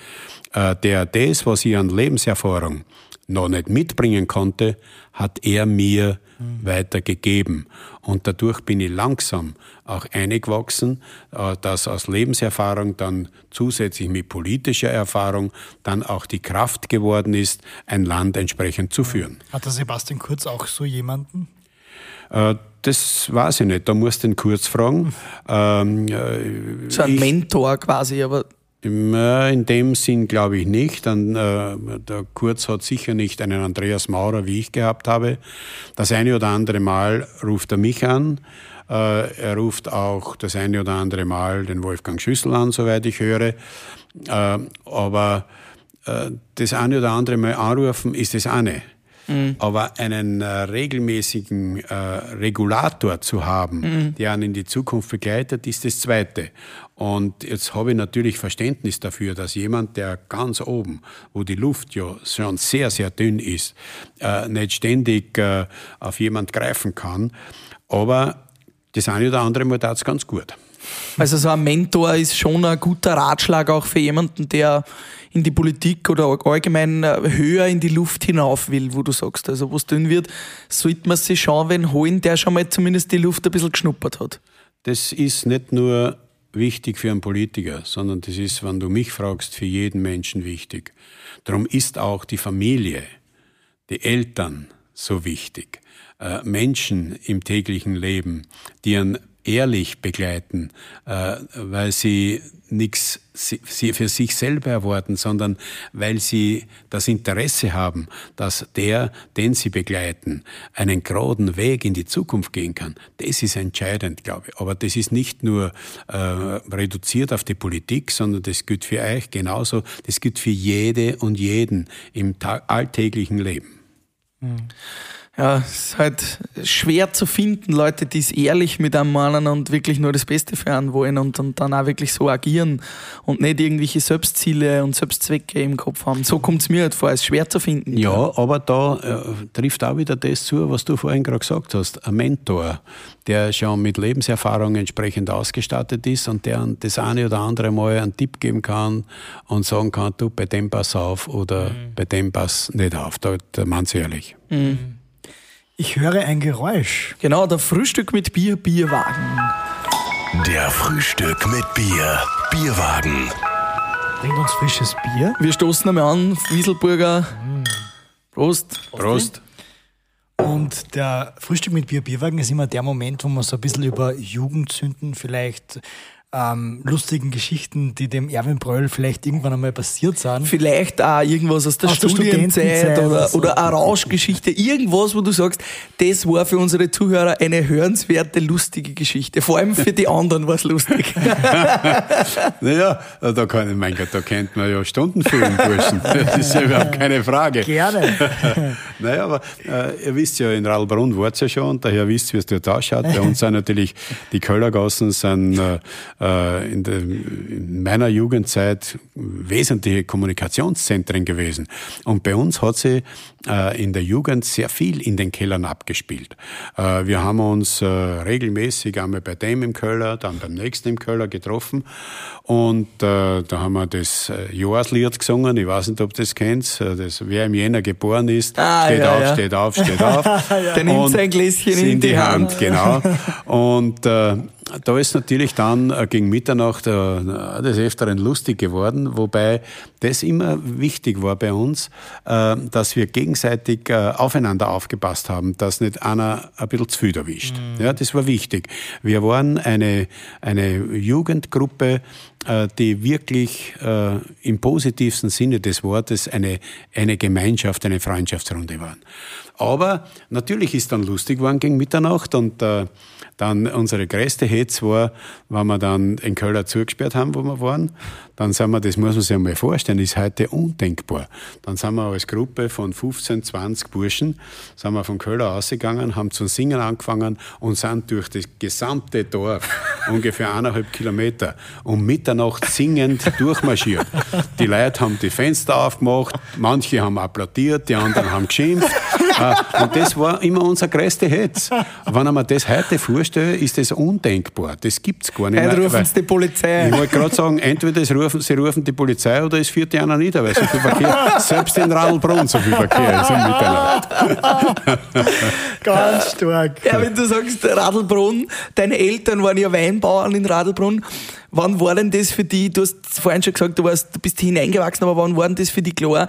äh, der das, was ich an Lebenserfahrung noch nicht mitbringen konnte, hat er mir mhm. weitergegeben. Und dadurch bin ich langsam auch eingewachsen, äh, dass aus Lebenserfahrung dann zusätzlich mit politischer Erfahrung dann auch die Kraft geworden ist, ein Land entsprechend zu führen. Hat der Sebastian Kurz auch so jemanden? Äh, das weiß ich nicht, da musst du den Kurz fragen. Ähm, äh, so ein ich, Mentor quasi, aber. In dem Sinn glaube ich nicht. Dann, äh, der Kurz hat sicher nicht einen Andreas Maurer, wie ich gehabt habe. Das eine oder andere Mal ruft er mich an. Äh, er ruft auch das eine oder andere Mal den Wolfgang Schüssel an, soweit ich höre. Äh, aber äh, das eine oder andere Mal anrufen ist das eine. Mhm. Aber einen äh, regelmäßigen äh, Regulator zu haben, mhm. der einen in die Zukunft begleitet, ist das Zweite. Und jetzt habe ich natürlich Verständnis dafür, dass jemand, der ganz oben, wo die Luft ja schon sehr, sehr dünn ist, äh, nicht ständig äh, auf jemand greifen kann. Aber das eine oder andere Mal tat es ganz gut. Also so ein Mentor ist schon ein guter Ratschlag auch für jemanden, der in die Politik oder allgemein äh, höher in die Luft hinauf will, wo du sagst, also was tun wird, sollte man sich schon wen holen, der schon mal zumindest die Luft ein bisschen geschnuppert hat. Das ist nicht nur wichtig für einen Politiker, sondern das ist, wenn du mich fragst, für jeden Menschen wichtig. Darum ist auch die Familie, die Eltern so wichtig. Äh, Menschen im täglichen Leben, die einen ehrlich begleiten, äh, weil sie nichts für sich selber erwarten, sondern weil sie das Interesse haben, dass der, den sie begleiten, einen geraden Weg in die Zukunft gehen kann. Das ist entscheidend, glaube ich. Aber das ist nicht nur äh, reduziert auf die Politik, sondern das gilt für euch genauso. Das gilt für jede und jeden im alltäglichen Leben. Mhm. Ja, es ist halt schwer zu finden, Leute, die es ehrlich mit einem meinen und wirklich nur das Beste für einen wollen und, und dann auch wirklich so agieren und nicht irgendwelche Selbstziele und Selbstzwecke im Kopf haben. So kommt es mir halt vor, es ist schwer zu finden. Ja, aber da äh, trifft auch wieder das zu, was du vorhin gerade gesagt hast. Ein Mentor, der schon mit Lebenserfahrung entsprechend ausgestattet ist und der das eine oder andere Mal einen Tipp geben kann und sagen kann, du, bei dem pass auf oder mhm. bei dem pass nicht auf. Da, da meint ehrlich. Mhm. Ich höre ein Geräusch. Genau, der Frühstück mit Bier, Bierwagen. Der Frühstück mit Bier, Bierwagen. Bringt uns frisches Bier. Wir stoßen einmal an, Wieselburger. Mm. Prost. Prost. Und der Frühstück mit Bier, Bierwagen ist immer der Moment, wo man so ein bisschen über Jugendsünden vielleicht ähm, lustigen Geschichten, die dem Erwin Bröll vielleicht irgendwann einmal passiert sind. Vielleicht auch irgendwas aus der aus Studienzeit der oder, so. oder eine Rauschgeschichte. Irgendwas, wo du sagst, das war für unsere Zuhörer eine hörenswerte, lustige Geschichte. Vor allem für die anderen war es lustig. naja, da kann ich, mein Gott, da kennt man ja Stunden füllen, Burschen. Das ist ja überhaupt keine Frage. Gerne. naja, aber äh, ihr wisst ja, in Radlbrunn war es ja schon, daher wisst ihr, wie es dort ausschaut. Bei uns sind natürlich die Köllergassen sind äh, äh, in, der, in, meiner Jugendzeit wesentliche Kommunikationszentren gewesen. Und bei uns hat sich äh, in der Jugend sehr viel in den Kellern abgespielt. Äh, wir haben uns äh, regelmäßig einmal bei dem im Keller, dann beim nächsten im Keller getroffen und äh, da haben wir das äh, Jahreslied gesungen. Ich weiß nicht, ob du das kennst. Das, wer im Jänner geboren ist, ah, steht, ja, auf, ja. steht auf, steht auf, steht auf. Der nimmt sein Gläschen in die, Hand. Hand. Genau. Und äh, da ist natürlich dann äh, gegen Mitternacht äh, des Öfteren lustig geworden, wobei das immer wichtig war bei uns, äh, dass wir gegenseitig äh, aufeinander aufgepasst haben, dass nicht einer ein bisschen zu viel erwischt. Mhm. Ja, das war wichtig. Wir waren eine, eine Jugendgruppe, äh, die wirklich im positivsten Sinne des Wortes eine, eine Gemeinschaft, eine Freundschaftsrunde waren. Aber natürlich ist dann lustig geworden gegen Mitternacht und äh, dann unsere größte Hetz war, wenn wir dann in Köln zugesperrt haben, wo wir waren, dann sind wir, das muss man sich einmal vorstellen, ist heute undenkbar. Dann sind wir als Gruppe von 15, 20 Burschen, sind wir von Köln ausgegangen, haben zu singen angefangen und sind durch das gesamte Dorf, ungefähr eineinhalb Kilometer, um Mitternacht singend durchmarschiert. Die Leute haben die Fenster aufgemacht, manche haben applaudiert, die anderen haben geschimpft. Äh, und das war immer unser größter Hetz. Wenn ich mir das heute vorstelle, ist das undenkbar. Das gibt es gar nicht. Heute rufen sie die Polizei. Ich wollte gerade sagen, entweder sie rufen, sie rufen die Polizei oder es führt die einer nieder, weil so viel Verkehr, selbst in Radlbrunn so viel Verkehr ist im Mitternacht. Ganz stark. Ja, wenn du sagst Radlbrunn, deine Eltern waren ja Weinbauern in Radlbrunn. Wann war denn das für die, du hast vorhin schon gesagt, du, warst, du bist hineingewachsen, aber wann war denn das für die klar,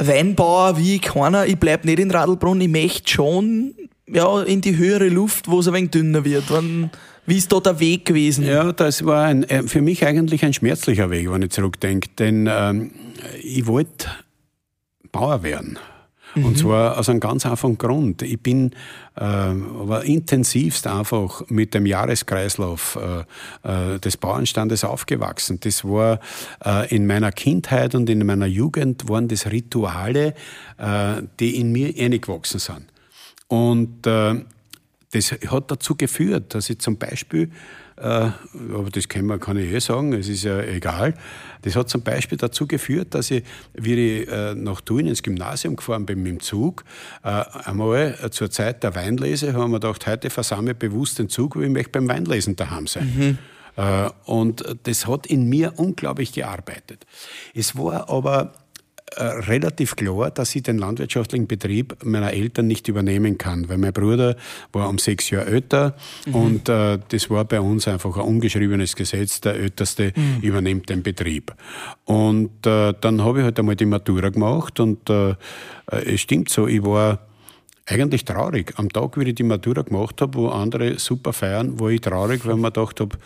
Weinbauer wie keiner, ich bleib nicht in Radlbrunn, ich möchte schon ja, in die höhere Luft, wo es ein wenig dünner wird. Wann, wie ist da der Weg gewesen? Ja, das war ein, äh, für mich eigentlich ein schmerzlicher Weg, wenn ich zurückdenke. Denn ähm, ich wollte Bauer werden. Mhm. Und zwar aus einem ganz einfachen Grund. Ich bin äh, aber intensivst einfach mit dem Jahreskreislauf äh, äh, des Bauernstandes aufgewachsen. Das war äh, in meiner Kindheit und in meiner Jugend waren das Rituale, äh, die in mir eingewachsen sind. Und äh, das hat dazu geführt, dass ich zum Beispiel äh, aber das kann, man, kann ich eh sagen, es ist ja egal. Das hat zum Beispiel dazu geführt, dass ich, wie ich äh, nach Thun ins Gymnasium gefahren bin mit dem Zug, äh, einmal zur Zeit der Weinlese, haben wir gedacht, heute versammle ich bewusst den Zug, weil ich möchte beim Weinlesen daheim sein. Mhm. Und das hat in mir unglaublich gearbeitet. Es war aber äh, relativ klar, dass ich den landwirtschaftlichen Betrieb meiner Eltern nicht übernehmen kann, weil mein Bruder war um sechs Jahre älter mhm. und äh, das war bei uns einfach ein ungeschriebenes Gesetz, der Älteste mhm. übernimmt den Betrieb. Und äh, dann habe ich halt einmal die Matura gemacht und äh, es stimmt so, ich war eigentlich traurig. Am Tag, wie ich die Matura gemacht habe, wo andere super feiern, war ich traurig, weil ich mir gedacht habe,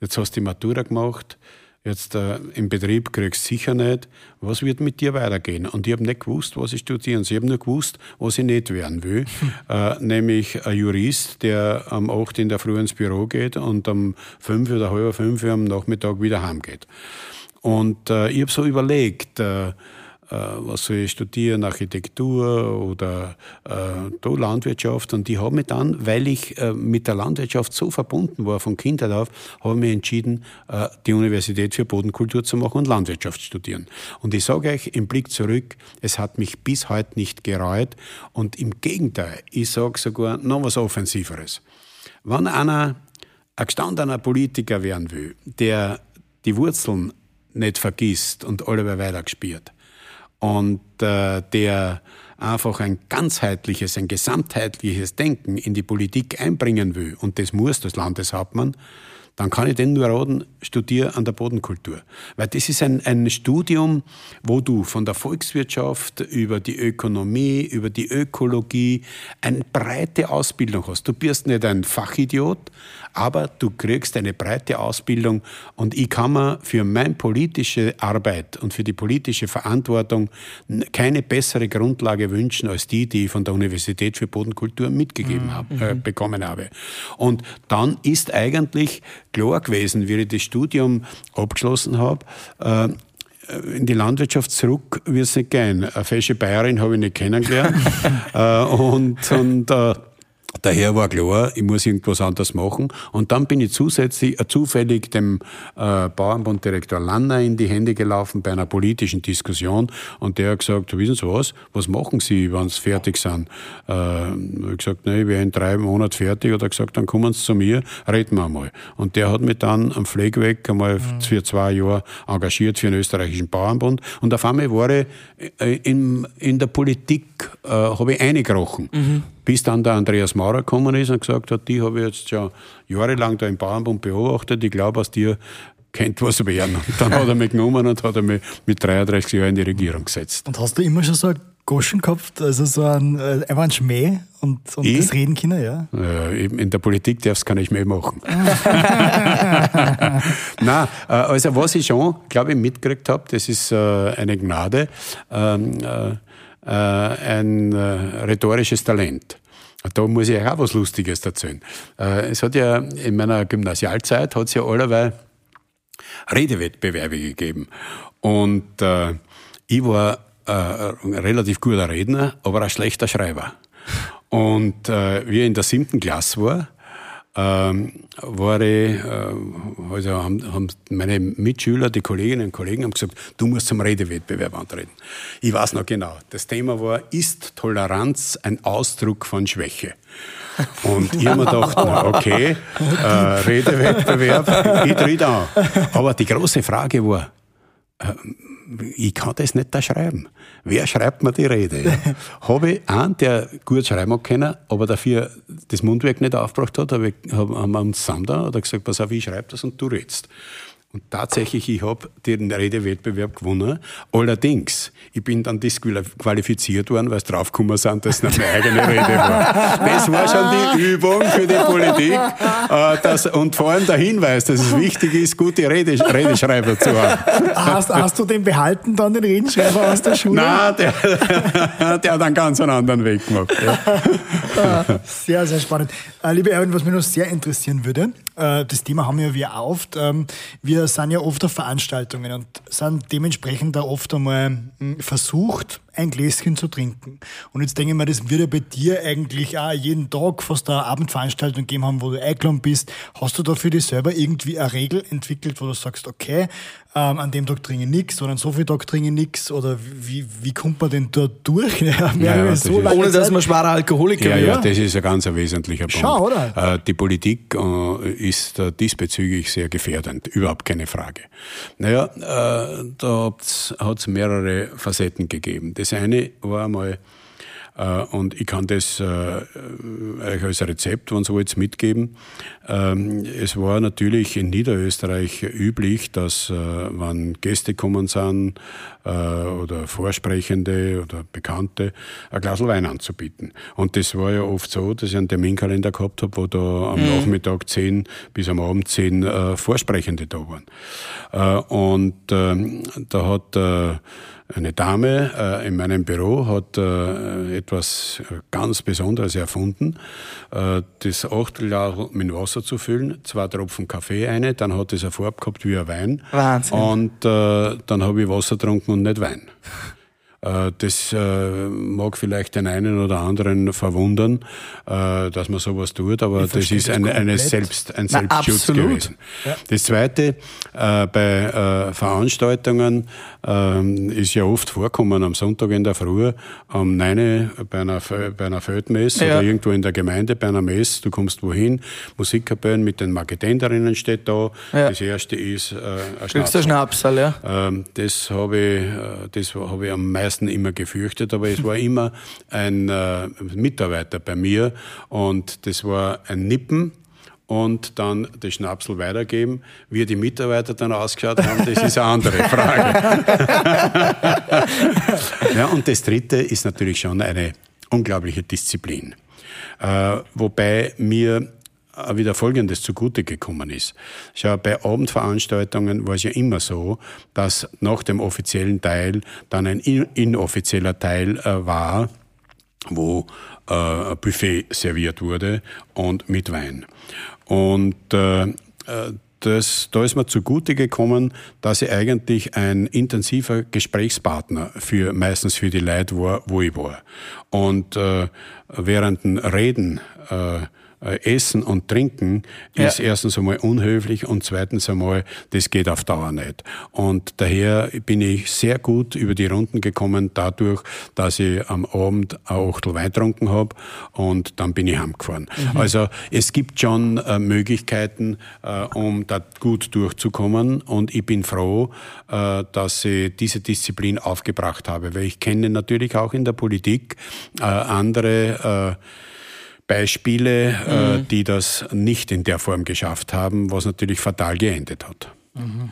jetzt hast du die Matura gemacht, jetzt äh, im Betrieb kriegst du sicher nicht, was wird mit dir weitergehen? Und ich habe nicht gewusst, was ich studieren soll. Ich habe nur gewusst, was ich nicht werden will. Äh, nämlich ein Jurist, der am 8 in der Früh ins Büro geht und am 5 oder halb 5 am Nachmittag wieder heimgeht. Und äh, ich habe so überlegt, äh, was soll ich studieren, Architektur oder äh, Landwirtschaft. Und die haben mich dann, weil ich äh, mit der Landwirtschaft so verbunden war von Kindheit auf, habe ich mich entschieden, äh, die Universität für Bodenkultur zu machen und Landwirtschaft studieren. Und ich sage euch im Blick zurück, es hat mich bis heute nicht gereut. Und im Gegenteil, ich sage sogar noch was Offensiveres. Wenn einer ein gestandener Politiker werden will, der die Wurzeln nicht vergisst und alle weiter gespielt und äh, der einfach ein ganzheitliches, ein gesamtheitliches Denken in die Politik einbringen will, und das muss das Landeshauptmann, dann kann ich den nur raten, studiere an der Bodenkultur. Weil das ist ein, ein Studium, wo du von der Volkswirtschaft über die Ökonomie, über die Ökologie eine breite Ausbildung hast. Du bist nicht ein Fachidiot, aber du kriegst eine breite Ausbildung und ich kann mir für meine politische Arbeit und für die politische Verantwortung keine bessere Grundlage wünschen als die, die ich von der Universität für Bodenkultur mitgegeben mhm. habe, äh, bekommen habe. Und dann ist eigentlich klar gewesen, wie ich das Studium abgeschlossen habe, äh, in die Landwirtschaft zurück wird es nicht gehen. Eine fesche Bayerin habe ich nicht kennengelernt. äh, und und äh, Daher war klar, ich muss irgendwas anderes machen. Und dann bin ich zusätzlich, äh, zufällig dem äh, Bauernbunddirektor Lanner in die Hände gelaufen bei einer politischen Diskussion. Und der hat gesagt, wissen Sie was, was machen Sie, wenn Sie fertig sind? Äh, ich habe gesagt, nee, ich wäre in drei Monaten fertig. Oder gesagt, dann kommen Sie zu mir, reden wir einmal. Und der hat mich dann am Pflegeweg einmal mhm. für zwei Jahre engagiert für den österreichischen Bauernbund. Und auf einmal war ich äh, in, in der Politik, äh, habe ich eingekrochen. Mhm. Bis dann der Andreas Maurer gekommen ist und gesagt hat, die habe ich jetzt schon jahrelang da im Bauernbund beobachtet, ich glaube, aus dir kennt was werden. Und dann hat er mich genommen und hat er mich mit 33 Jahren in die Regierung gesetzt. Und hast du immer schon so ein Goschen gehabt, also so ein, äh, einfach ein Schmäh und, und das Reden können, ja? ja? In der Politik darfst du kein Schmäh machen. Nein, äh, also was ich schon, glaube ich, mitgekriegt habe, das ist äh, eine Gnade. Ähm, äh, ein äh, rhetorisches Talent. Da muss ich euch auch was Lustiges erzählen. Äh, es hat ja in meiner Gymnasialzeit hat es ja allerweil Redewettbewerbe gegeben. Und äh, ich war äh, ein relativ guter Redner, aber ein schlechter Schreiber. Und äh, wie ich in der siebten Klasse war, ähm, war ich, äh, also haben, haben meine Mitschüler, die Kolleginnen und Kollegen, haben gesagt, du musst zum Redewettbewerb antreten. Ich weiß noch genau. Das Thema war, ist Toleranz ein Ausdruck von Schwäche? Und ich habe mir gedacht, na okay, äh, Redewettbewerb, ich tritt an. Aber die große Frage war, äh, ich kann das nicht da schreiben. Wer schreibt mir die Rede? Ja? habe ich einen, der gut schreiben kann, aber dafür das Mundwerk nicht aufgebracht hat, habe ich, haben wir uns zusammen da, hat er gesagt, pass auf, ich schreibe das und du redest. Und tatsächlich, ich habe den Redewettbewerb gewonnen. Allerdings, ich bin dann disqualifiziert worden, weil es draufgekommen sind, dass es eine eigene Rede war. Das war schon die Übung für die Politik. Äh, dass, und vor allem der Hinweis, dass es wichtig ist, gute Rede, Redeschreiber zu haben. Hast, hast, du den behalten, dann den Redenschreiber aus der Schule? Nein, der, der hat einen ganz anderen Weg gemacht. Ja. Sehr, sehr spannend. Äh, liebe Erwin, was mich noch sehr interessieren würde, äh, das Thema haben wir ja oft. Ähm, wir sind ja oft auf Veranstaltungen und sind dementsprechend da oft einmal hm, versucht, ein Gläschen zu trinken. Und jetzt denke ich mir, das wird ja bei dir eigentlich auch jeden Tag fast eine Abendveranstaltung geben haben, wo du eingeladen bist. Hast du da für dich selber irgendwie eine Regel entwickelt, wo du sagst, okay, ähm, an dem Tag trinke ich nichts oder an so viel Tag trinke ich nichts? Oder wie, wie kommt man denn da durch? Ja, ja, so ohne dass man schwerer Alkoholiker ja, wird. Ja, das ist ein ganz wesentlicher Punkt. Schau, oder? Äh, die Politik äh, ist äh, diesbezüglich sehr gefährdend, überhaupt keine Frage. Naja, da hat es mehrere Facetten gegeben. Das eine war einmal, äh, und ich kann das äh, euch als Rezept, wenn Sie jetzt mitgeben. Ähm, es war natürlich in Niederösterreich üblich, dass, äh, wenn Gäste kommen sind oder Vorsprechende oder Bekannte, ein Glas Wein anzubieten. Und das war ja oft so, dass ich einen Terminkalender gehabt habe, wo da am mhm. Nachmittag zehn bis am Abend zehn Vorsprechende da waren. Und ähm, da hat eine Dame äh, in meinem Büro hat äh, etwas ganz Besonderes erfunden. Äh, das Achtelglas mit Wasser zu füllen, zwei Tropfen Kaffee eine, dann hat es eine Farbe gehabt wie ein Wein. Wahnsinn. Und äh, dann habe ich Wasser getrunken und nicht Wein. Äh, das äh, mag vielleicht den einen oder anderen verwundern, äh, dass man sowas tut, aber das ist eine, eine Selbst, ein Selbstschutz Na, gewesen. Ja. Das Zweite, bei Veranstaltungen ähm, ist ja oft vorkommen am Sonntag in der Früh, am 9 bei einer, bei einer Feldmesse ja. oder irgendwo in der Gemeinde bei einer Messe, du kommst wohin, Musikkapellen mit den Marketenderinnen steht da. Ja. Das erste ist äh, ein Schnapsal. Schnapsal ja. Ähm, das habe ich, das hab ich am meisten meisten immer gefürchtet, aber es war immer ein äh, Mitarbeiter bei mir und das war ein Nippen und dann das Schnapsel weitergeben. Wie die Mitarbeiter dann ausgeschaut haben, das ist eine andere Frage. ja, und das Dritte ist natürlich schon eine unglaubliche Disziplin. Äh, wobei mir wieder Folgendes zugute gekommen ist. Schau, bei Abendveranstaltungen war es ja immer so, dass nach dem offiziellen Teil dann ein inoffizieller Teil äh, war, wo äh, Buffet serviert wurde und mit Wein. Und äh, äh, das, da ist mir zugute gekommen, dass ich eigentlich ein intensiver Gesprächspartner für meistens für die Leute war, wo ich war. Und äh, während den Reden äh, Essen und Trinken ist ja. erstens einmal unhöflich und zweitens einmal, das geht auf Dauer nicht. Und daher bin ich sehr gut über die Runden gekommen, dadurch, dass ich am Abend ein Achtel Wein getrunken habe und dann bin ich heimgefahren. Mhm. Also es gibt schon äh, Möglichkeiten, äh, um da gut durchzukommen und ich bin froh, äh, dass ich diese Disziplin aufgebracht habe, weil ich kenne natürlich auch in der Politik äh, andere äh, Beispiele, äh, mhm. die das nicht in der Form geschafft haben, was natürlich fatal geendet hat. Mhm.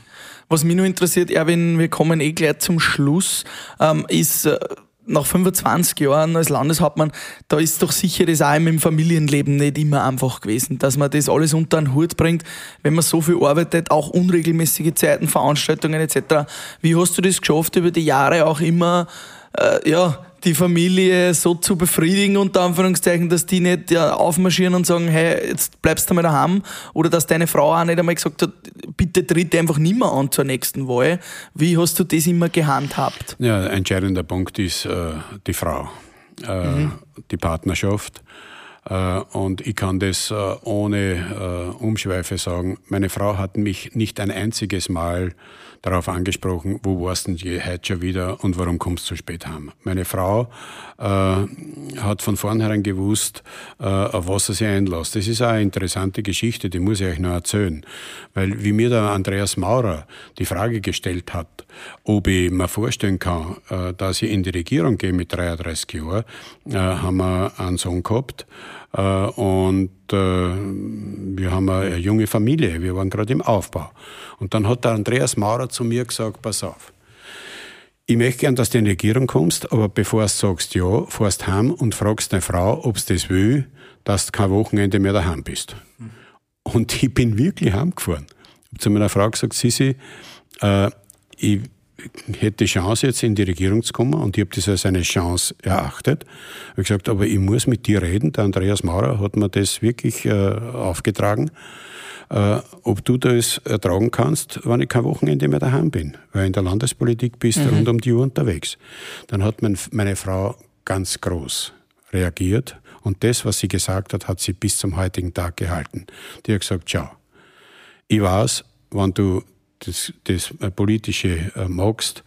Was mich nur interessiert, Erwin, wir kommen eh gleich zum Schluss, ähm, ist äh, nach 25 Jahren als Landeshauptmann, da ist doch sicher das auch im Familienleben nicht immer einfach gewesen, dass man das alles unter den Hut bringt, wenn man so viel arbeitet, auch unregelmäßige Zeiten, Veranstaltungen etc. Wie hast du das geschafft, über die Jahre auch immer, äh, ja, die Familie so zu befriedigen, unter Anführungszeichen, dass die nicht ja, aufmarschieren und sagen, hey, jetzt bleibst du mal daheim. Oder dass deine Frau auch nicht einmal gesagt hat, bitte tritt einfach nicht mehr an zur nächsten Wahl. Wie hast du das immer gehandhabt? Ja, ein entscheidender Punkt ist äh, die Frau, äh, mhm. die Partnerschaft. Äh, und ich kann das äh, ohne äh, Umschweife sagen. Meine Frau hat mich nicht ein einziges Mal darauf angesprochen, wo warst denn heute schon wieder und warum kommst du so spät heim? Meine Frau äh, hat von vornherein gewusst, äh, auf was er sich einlässt. Das ist eine interessante Geschichte, die muss ich euch noch erzählen. Weil wie mir der Andreas Maurer die Frage gestellt hat, ob ich mir vorstellen kann, äh, dass ich in die Regierung gehe mit 33 Jahren, haben wir einen Sohn gehabt, und äh, wir haben eine junge Familie, wir waren gerade im Aufbau. Und dann hat der Andreas Maurer zu mir gesagt, pass auf, ich möchte gern, dass du in die Regierung kommst, aber bevor du sagst ja, fährst heim und fragst deine Frau, ob sie das will, dass du kein Wochenende mehr daheim bist. Und ich bin wirklich heimgefahren. Ich habe zu meiner Frau gesagt, Sisi, äh, ich hätte die Chance, jetzt in die Regierung zu kommen und ich habe das als eine Chance erachtet. Ich habe gesagt, aber ich muss mit dir reden. Der Andreas Maurer hat mir das wirklich äh, aufgetragen, äh, ob du das ertragen kannst, wenn ich kein Wochenende mehr daheim bin. Weil in der Landespolitik bist du mhm. rund um die Uhr unterwegs. Dann hat mein, meine Frau ganz groß reagiert und das, was sie gesagt hat, hat sie bis zum heutigen Tag gehalten. Die hat gesagt, schau, ich weiß, wenn du das, das äh, Politische äh, magst,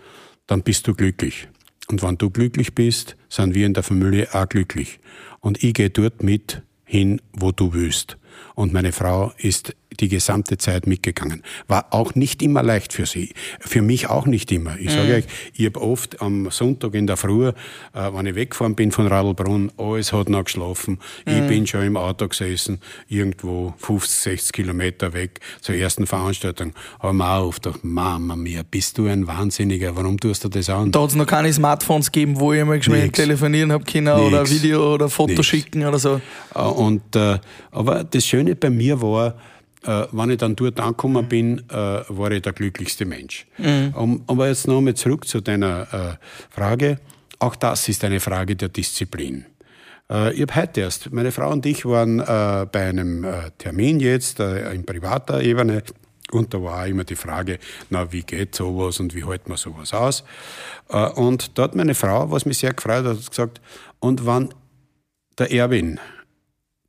dann bist du glücklich. Und wenn du glücklich bist, sind wir in der Familie auch glücklich. Und ich gehe dort mit hin, wo du willst. Und meine Frau ist die gesamte Zeit mitgegangen. War auch nicht immer leicht für sie. Für mich auch nicht immer. Ich sage mhm. euch, ich habe oft am Sonntag in der Früh, äh, wenn ich weggefahren bin von Radlbrunn, alles hat noch geschlafen. Mhm. Ich bin schon im Auto gesessen, irgendwo 50, 60 Kilometer weg zur ersten Veranstaltung. Aber mir auch oft gedacht, Mama mia, bist du ein Wahnsinniger, warum tust du das an? Da hat es noch keine Smartphones gegeben, wo ich mal geschwind telefonieren habe können Nix. oder Video oder Foto Nix. schicken oder so. Äh, und, äh, aber das Schöne bei mir war, äh, wenn ich dann dort angekommen bin, äh, war ich der glücklichste Mensch. Mhm. Um, aber jetzt nochmal zurück zu deiner äh, Frage. Auch das ist eine Frage der Disziplin. Äh, ich habe heute erst, meine Frau und ich waren äh, bei einem äh, Termin jetzt in privater Ebene Und da war auch immer die Frage, na, wie geht sowas und wie hält man sowas aus? Äh, und da hat meine Frau, was mich sehr gefreut hat, gesagt, und wenn der Erwin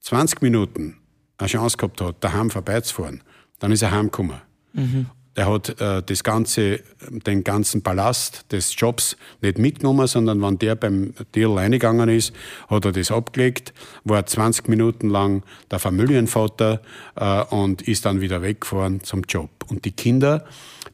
20 Minuten eine Chance gehabt hat, daheim vorbeizufahren, dann ist er heimgekommen. Mhm. Er hat äh, das ganze, den ganzen Ballast des Jobs nicht mitgenommen, sondern wenn der beim Deal reingegangen ist, hat er das abgelegt, war 20 Minuten lang der Familienvater äh, und ist dann wieder weggefahren zum Job. Und die Kinder,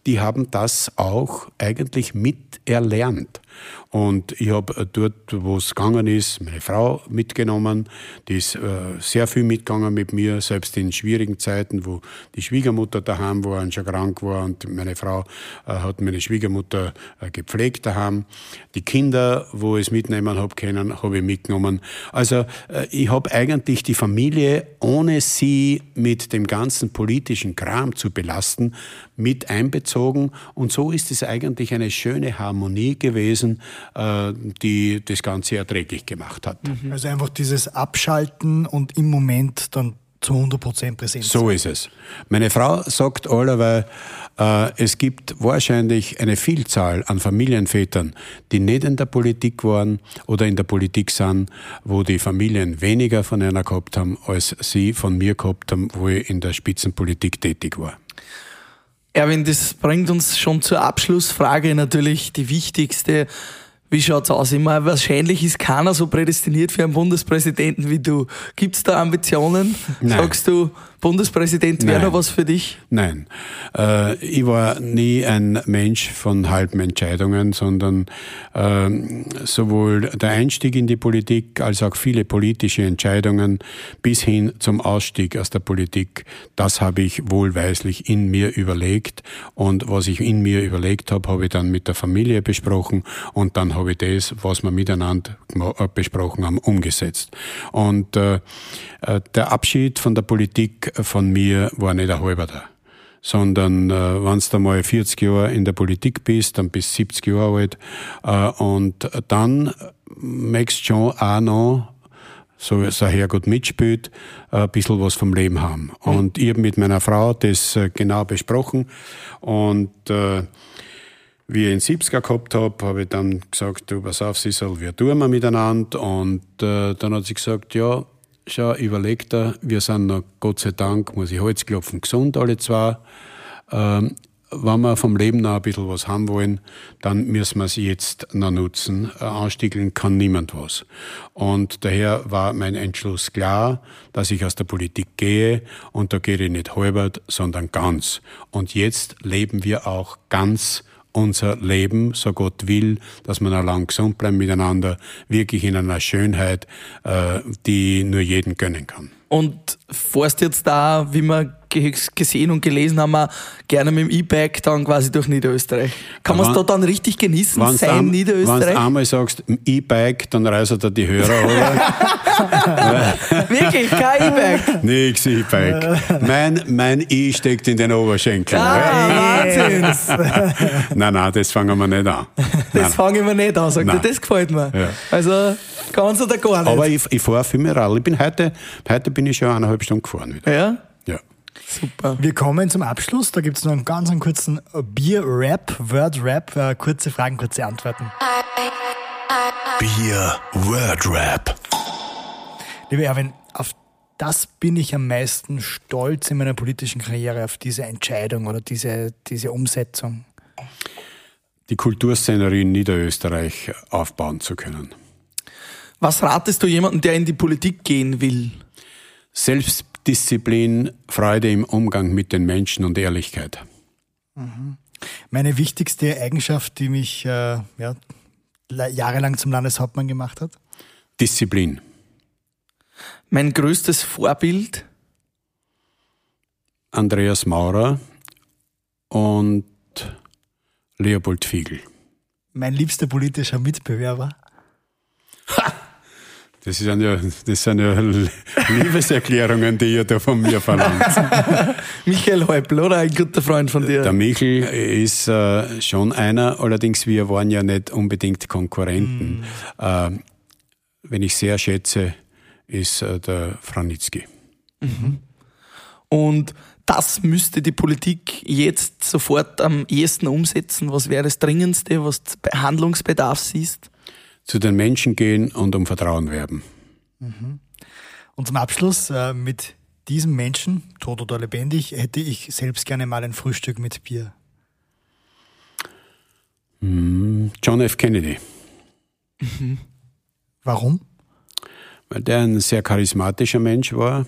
die haben das auch eigentlich miterlernt. Und ich habe dort, wo es gegangen ist, meine Frau mitgenommen. Die ist äh, sehr viel mitgegangen mit mir, selbst in schwierigen Zeiten, wo die Schwiegermutter daheim war und schon krank war. Und meine Frau äh, hat meine Schwiegermutter äh, gepflegt daheim. Die Kinder, wo ich es mitnehmen habe können, habe ich mitgenommen. Also äh, ich habe eigentlich die Familie, ohne sie mit dem ganzen politischen Kram zu belasten, mit einbezogen. Und so ist es eigentlich eine schöne Harmonie gewesen, äh, die das Ganze erträglich gemacht hat. Mhm. Also einfach dieses Abschalten und im Moment dann zu 100% präsent. So ist es. Meine Frau sagt allerweil, äh, es gibt wahrscheinlich eine Vielzahl an Familienvätern, die nicht in der Politik waren oder in der Politik sind, wo die Familien weniger von einer gehabt haben, als sie von mir gehabt haben, wo ich in der Spitzenpolitik tätig war. Erwin, das bringt uns schon zur Abschlussfrage natürlich die wichtigste. Wie schaut's aus? Immer wahrscheinlich ist keiner so prädestiniert für einen Bundespräsidenten wie du. Gibt's da Ambitionen? Nein. Sagst du, Bundespräsident wäre noch was für dich? Nein. Äh, ich war nie ein Mensch von halben Entscheidungen, sondern äh, sowohl der Einstieg in die Politik als auch viele politische Entscheidungen bis hin zum Ausstieg aus der Politik, das habe ich wohlweislich in mir überlegt. Und was ich in mir überlegt habe, habe ich dann mit der Familie besprochen und dann habe ich das, was wir miteinander äh, besprochen haben, umgesetzt. Und äh, äh der Abschied von der Politik von mir war nicht ein halber da. Sondern äh, wenn du mal 40 Jahre in der Politik bist, dann bist du 70 Jahre alt äh, und dann möchtest du schon auch noch so so Herrgott mitspielt, ein bisschen was vom Leben haben. Und ich habe mit meiner Frau das äh, genau besprochen und äh, wie ich in 70er gehabt habe, habe ich dann gesagt, du, pass auf, sie soll, wir tun wir miteinander. Und äh, dann hat sie gesagt, ja, schau, überleg dir, wir sind noch, Gott sei Dank, muss ich Holz klopfen, gesund alle zwei. Ähm, wenn wir vom Leben noch ein bisschen was haben wollen, dann müssen wir es jetzt noch nutzen. Anstiegeln kann niemand was. Und daher war mein Entschluss klar, dass ich aus der Politik gehe und da gehe ich nicht halbert, sondern ganz. Und jetzt leben wir auch ganz unser Leben, so Gott will, dass wir noch lang gesund bleiben miteinander, wirklich in einer Schönheit, äh, die nur jeden gönnen kann. Und fährst jetzt da, wie wir gesehen und gelesen haben, gerne mit dem E-Bike dann quasi durch Niederösterreich. Kann man es da dann richtig genießen, sein am, Niederösterreich? Wenn du einmal sagst, E-Bike, dann reißt er die Hörer, oder? Wirklich, kein E-Bike? Nix E-Bike. Mein, mein E steckt in den Oberschenkel. Ah, Wahnsinn. nein, nein, das fangen wir nicht an. Das fangen wir nicht an, sagt er. Das gefällt mir. Ja. Also, Ganz oder gar nicht? Aber ich, ich fahre viel mehr Rallye. Ich bin heute, heute bin ich schon eineinhalb Stunden gefahren wieder. Ja? Ja. Super. Wir kommen zum Abschluss. Da gibt es noch einen ganz einen kurzen Bier-Rap, Word-Rap. Äh, kurze Fragen, kurze Antworten. Bier-Word-Rap. Lieber Erwin, auf das bin ich am meisten stolz in meiner politischen Karriere, auf diese Entscheidung oder diese, diese Umsetzung. Die Kulturszenerie in Niederösterreich aufbauen zu können. Was ratest du jemandem, der in die Politik gehen will? Selbstdisziplin, Freude im Umgang mit den Menschen und Ehrlichkeit. Mhm. Meine wichtigste Eigenschaft, die mich äh, ja, jahrelang zum Landeshauptmann gemacht hat? Disziplin. Mein größtes Vorbild? Andreas Maurer und Leopold Fiegel. Mein liebster politischer Mitbewerber? Ha! Das, sind ja, das sind ja Liebeserklärungen, die ihr da von mir verlangt. Michael Häupl, oder? Ein guter Freund von dir. Der Michael ist äh, schon einer, allerdings wir waren ja nicht unbedingt Konkurrenten. Mm. Äh, wenn ich sehr schätze, ist äh, der Franitzky. Mhm. Und das müsste die Politik jetzt sofort am ehesten umsetzen. Was wäre das Dringendste, was Handlungsbedarf siehst? Zu den Menschen gehen und um Vertrauen werben. Mhm. Und zum Abschluss äh, mit diesem Menschen, tot oder lebendig, hätte ich selbst gerne mal ein Frühstück mit Bier. Hm, John F. Kennedy. Mhm. Warum? Weil der ein sehr charismatischer Mensch war.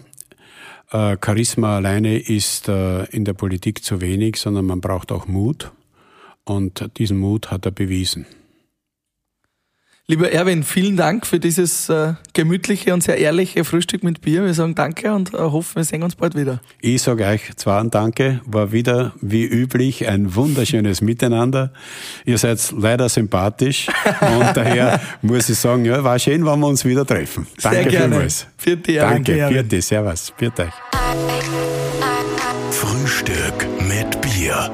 Äh, Charisma alleine ist äh, in der Politik zu wenig, sondern man braucht auch Mut. Und diesen Mut hat er bewiesen. Lieber Erwin, vielen Dank für dieses äh, gemütliche und sehr ehrliche Frühstück mit Bier. Wir sagen Danke und äh, hoffen, wir sehen uns bald wieder. Ich sage euch zwar ein Danke, war wieder wie üblich ein wunderschönes Miteinander. Ihr seid leider sympathisch und daher muss ich sagen, ja, war schön, wenn wir uns wieder treffen. Danke sehr gerne. vielmals. Vierte, Danke, Danke vierte, servus, vierte euch. Frühstück mit Bier.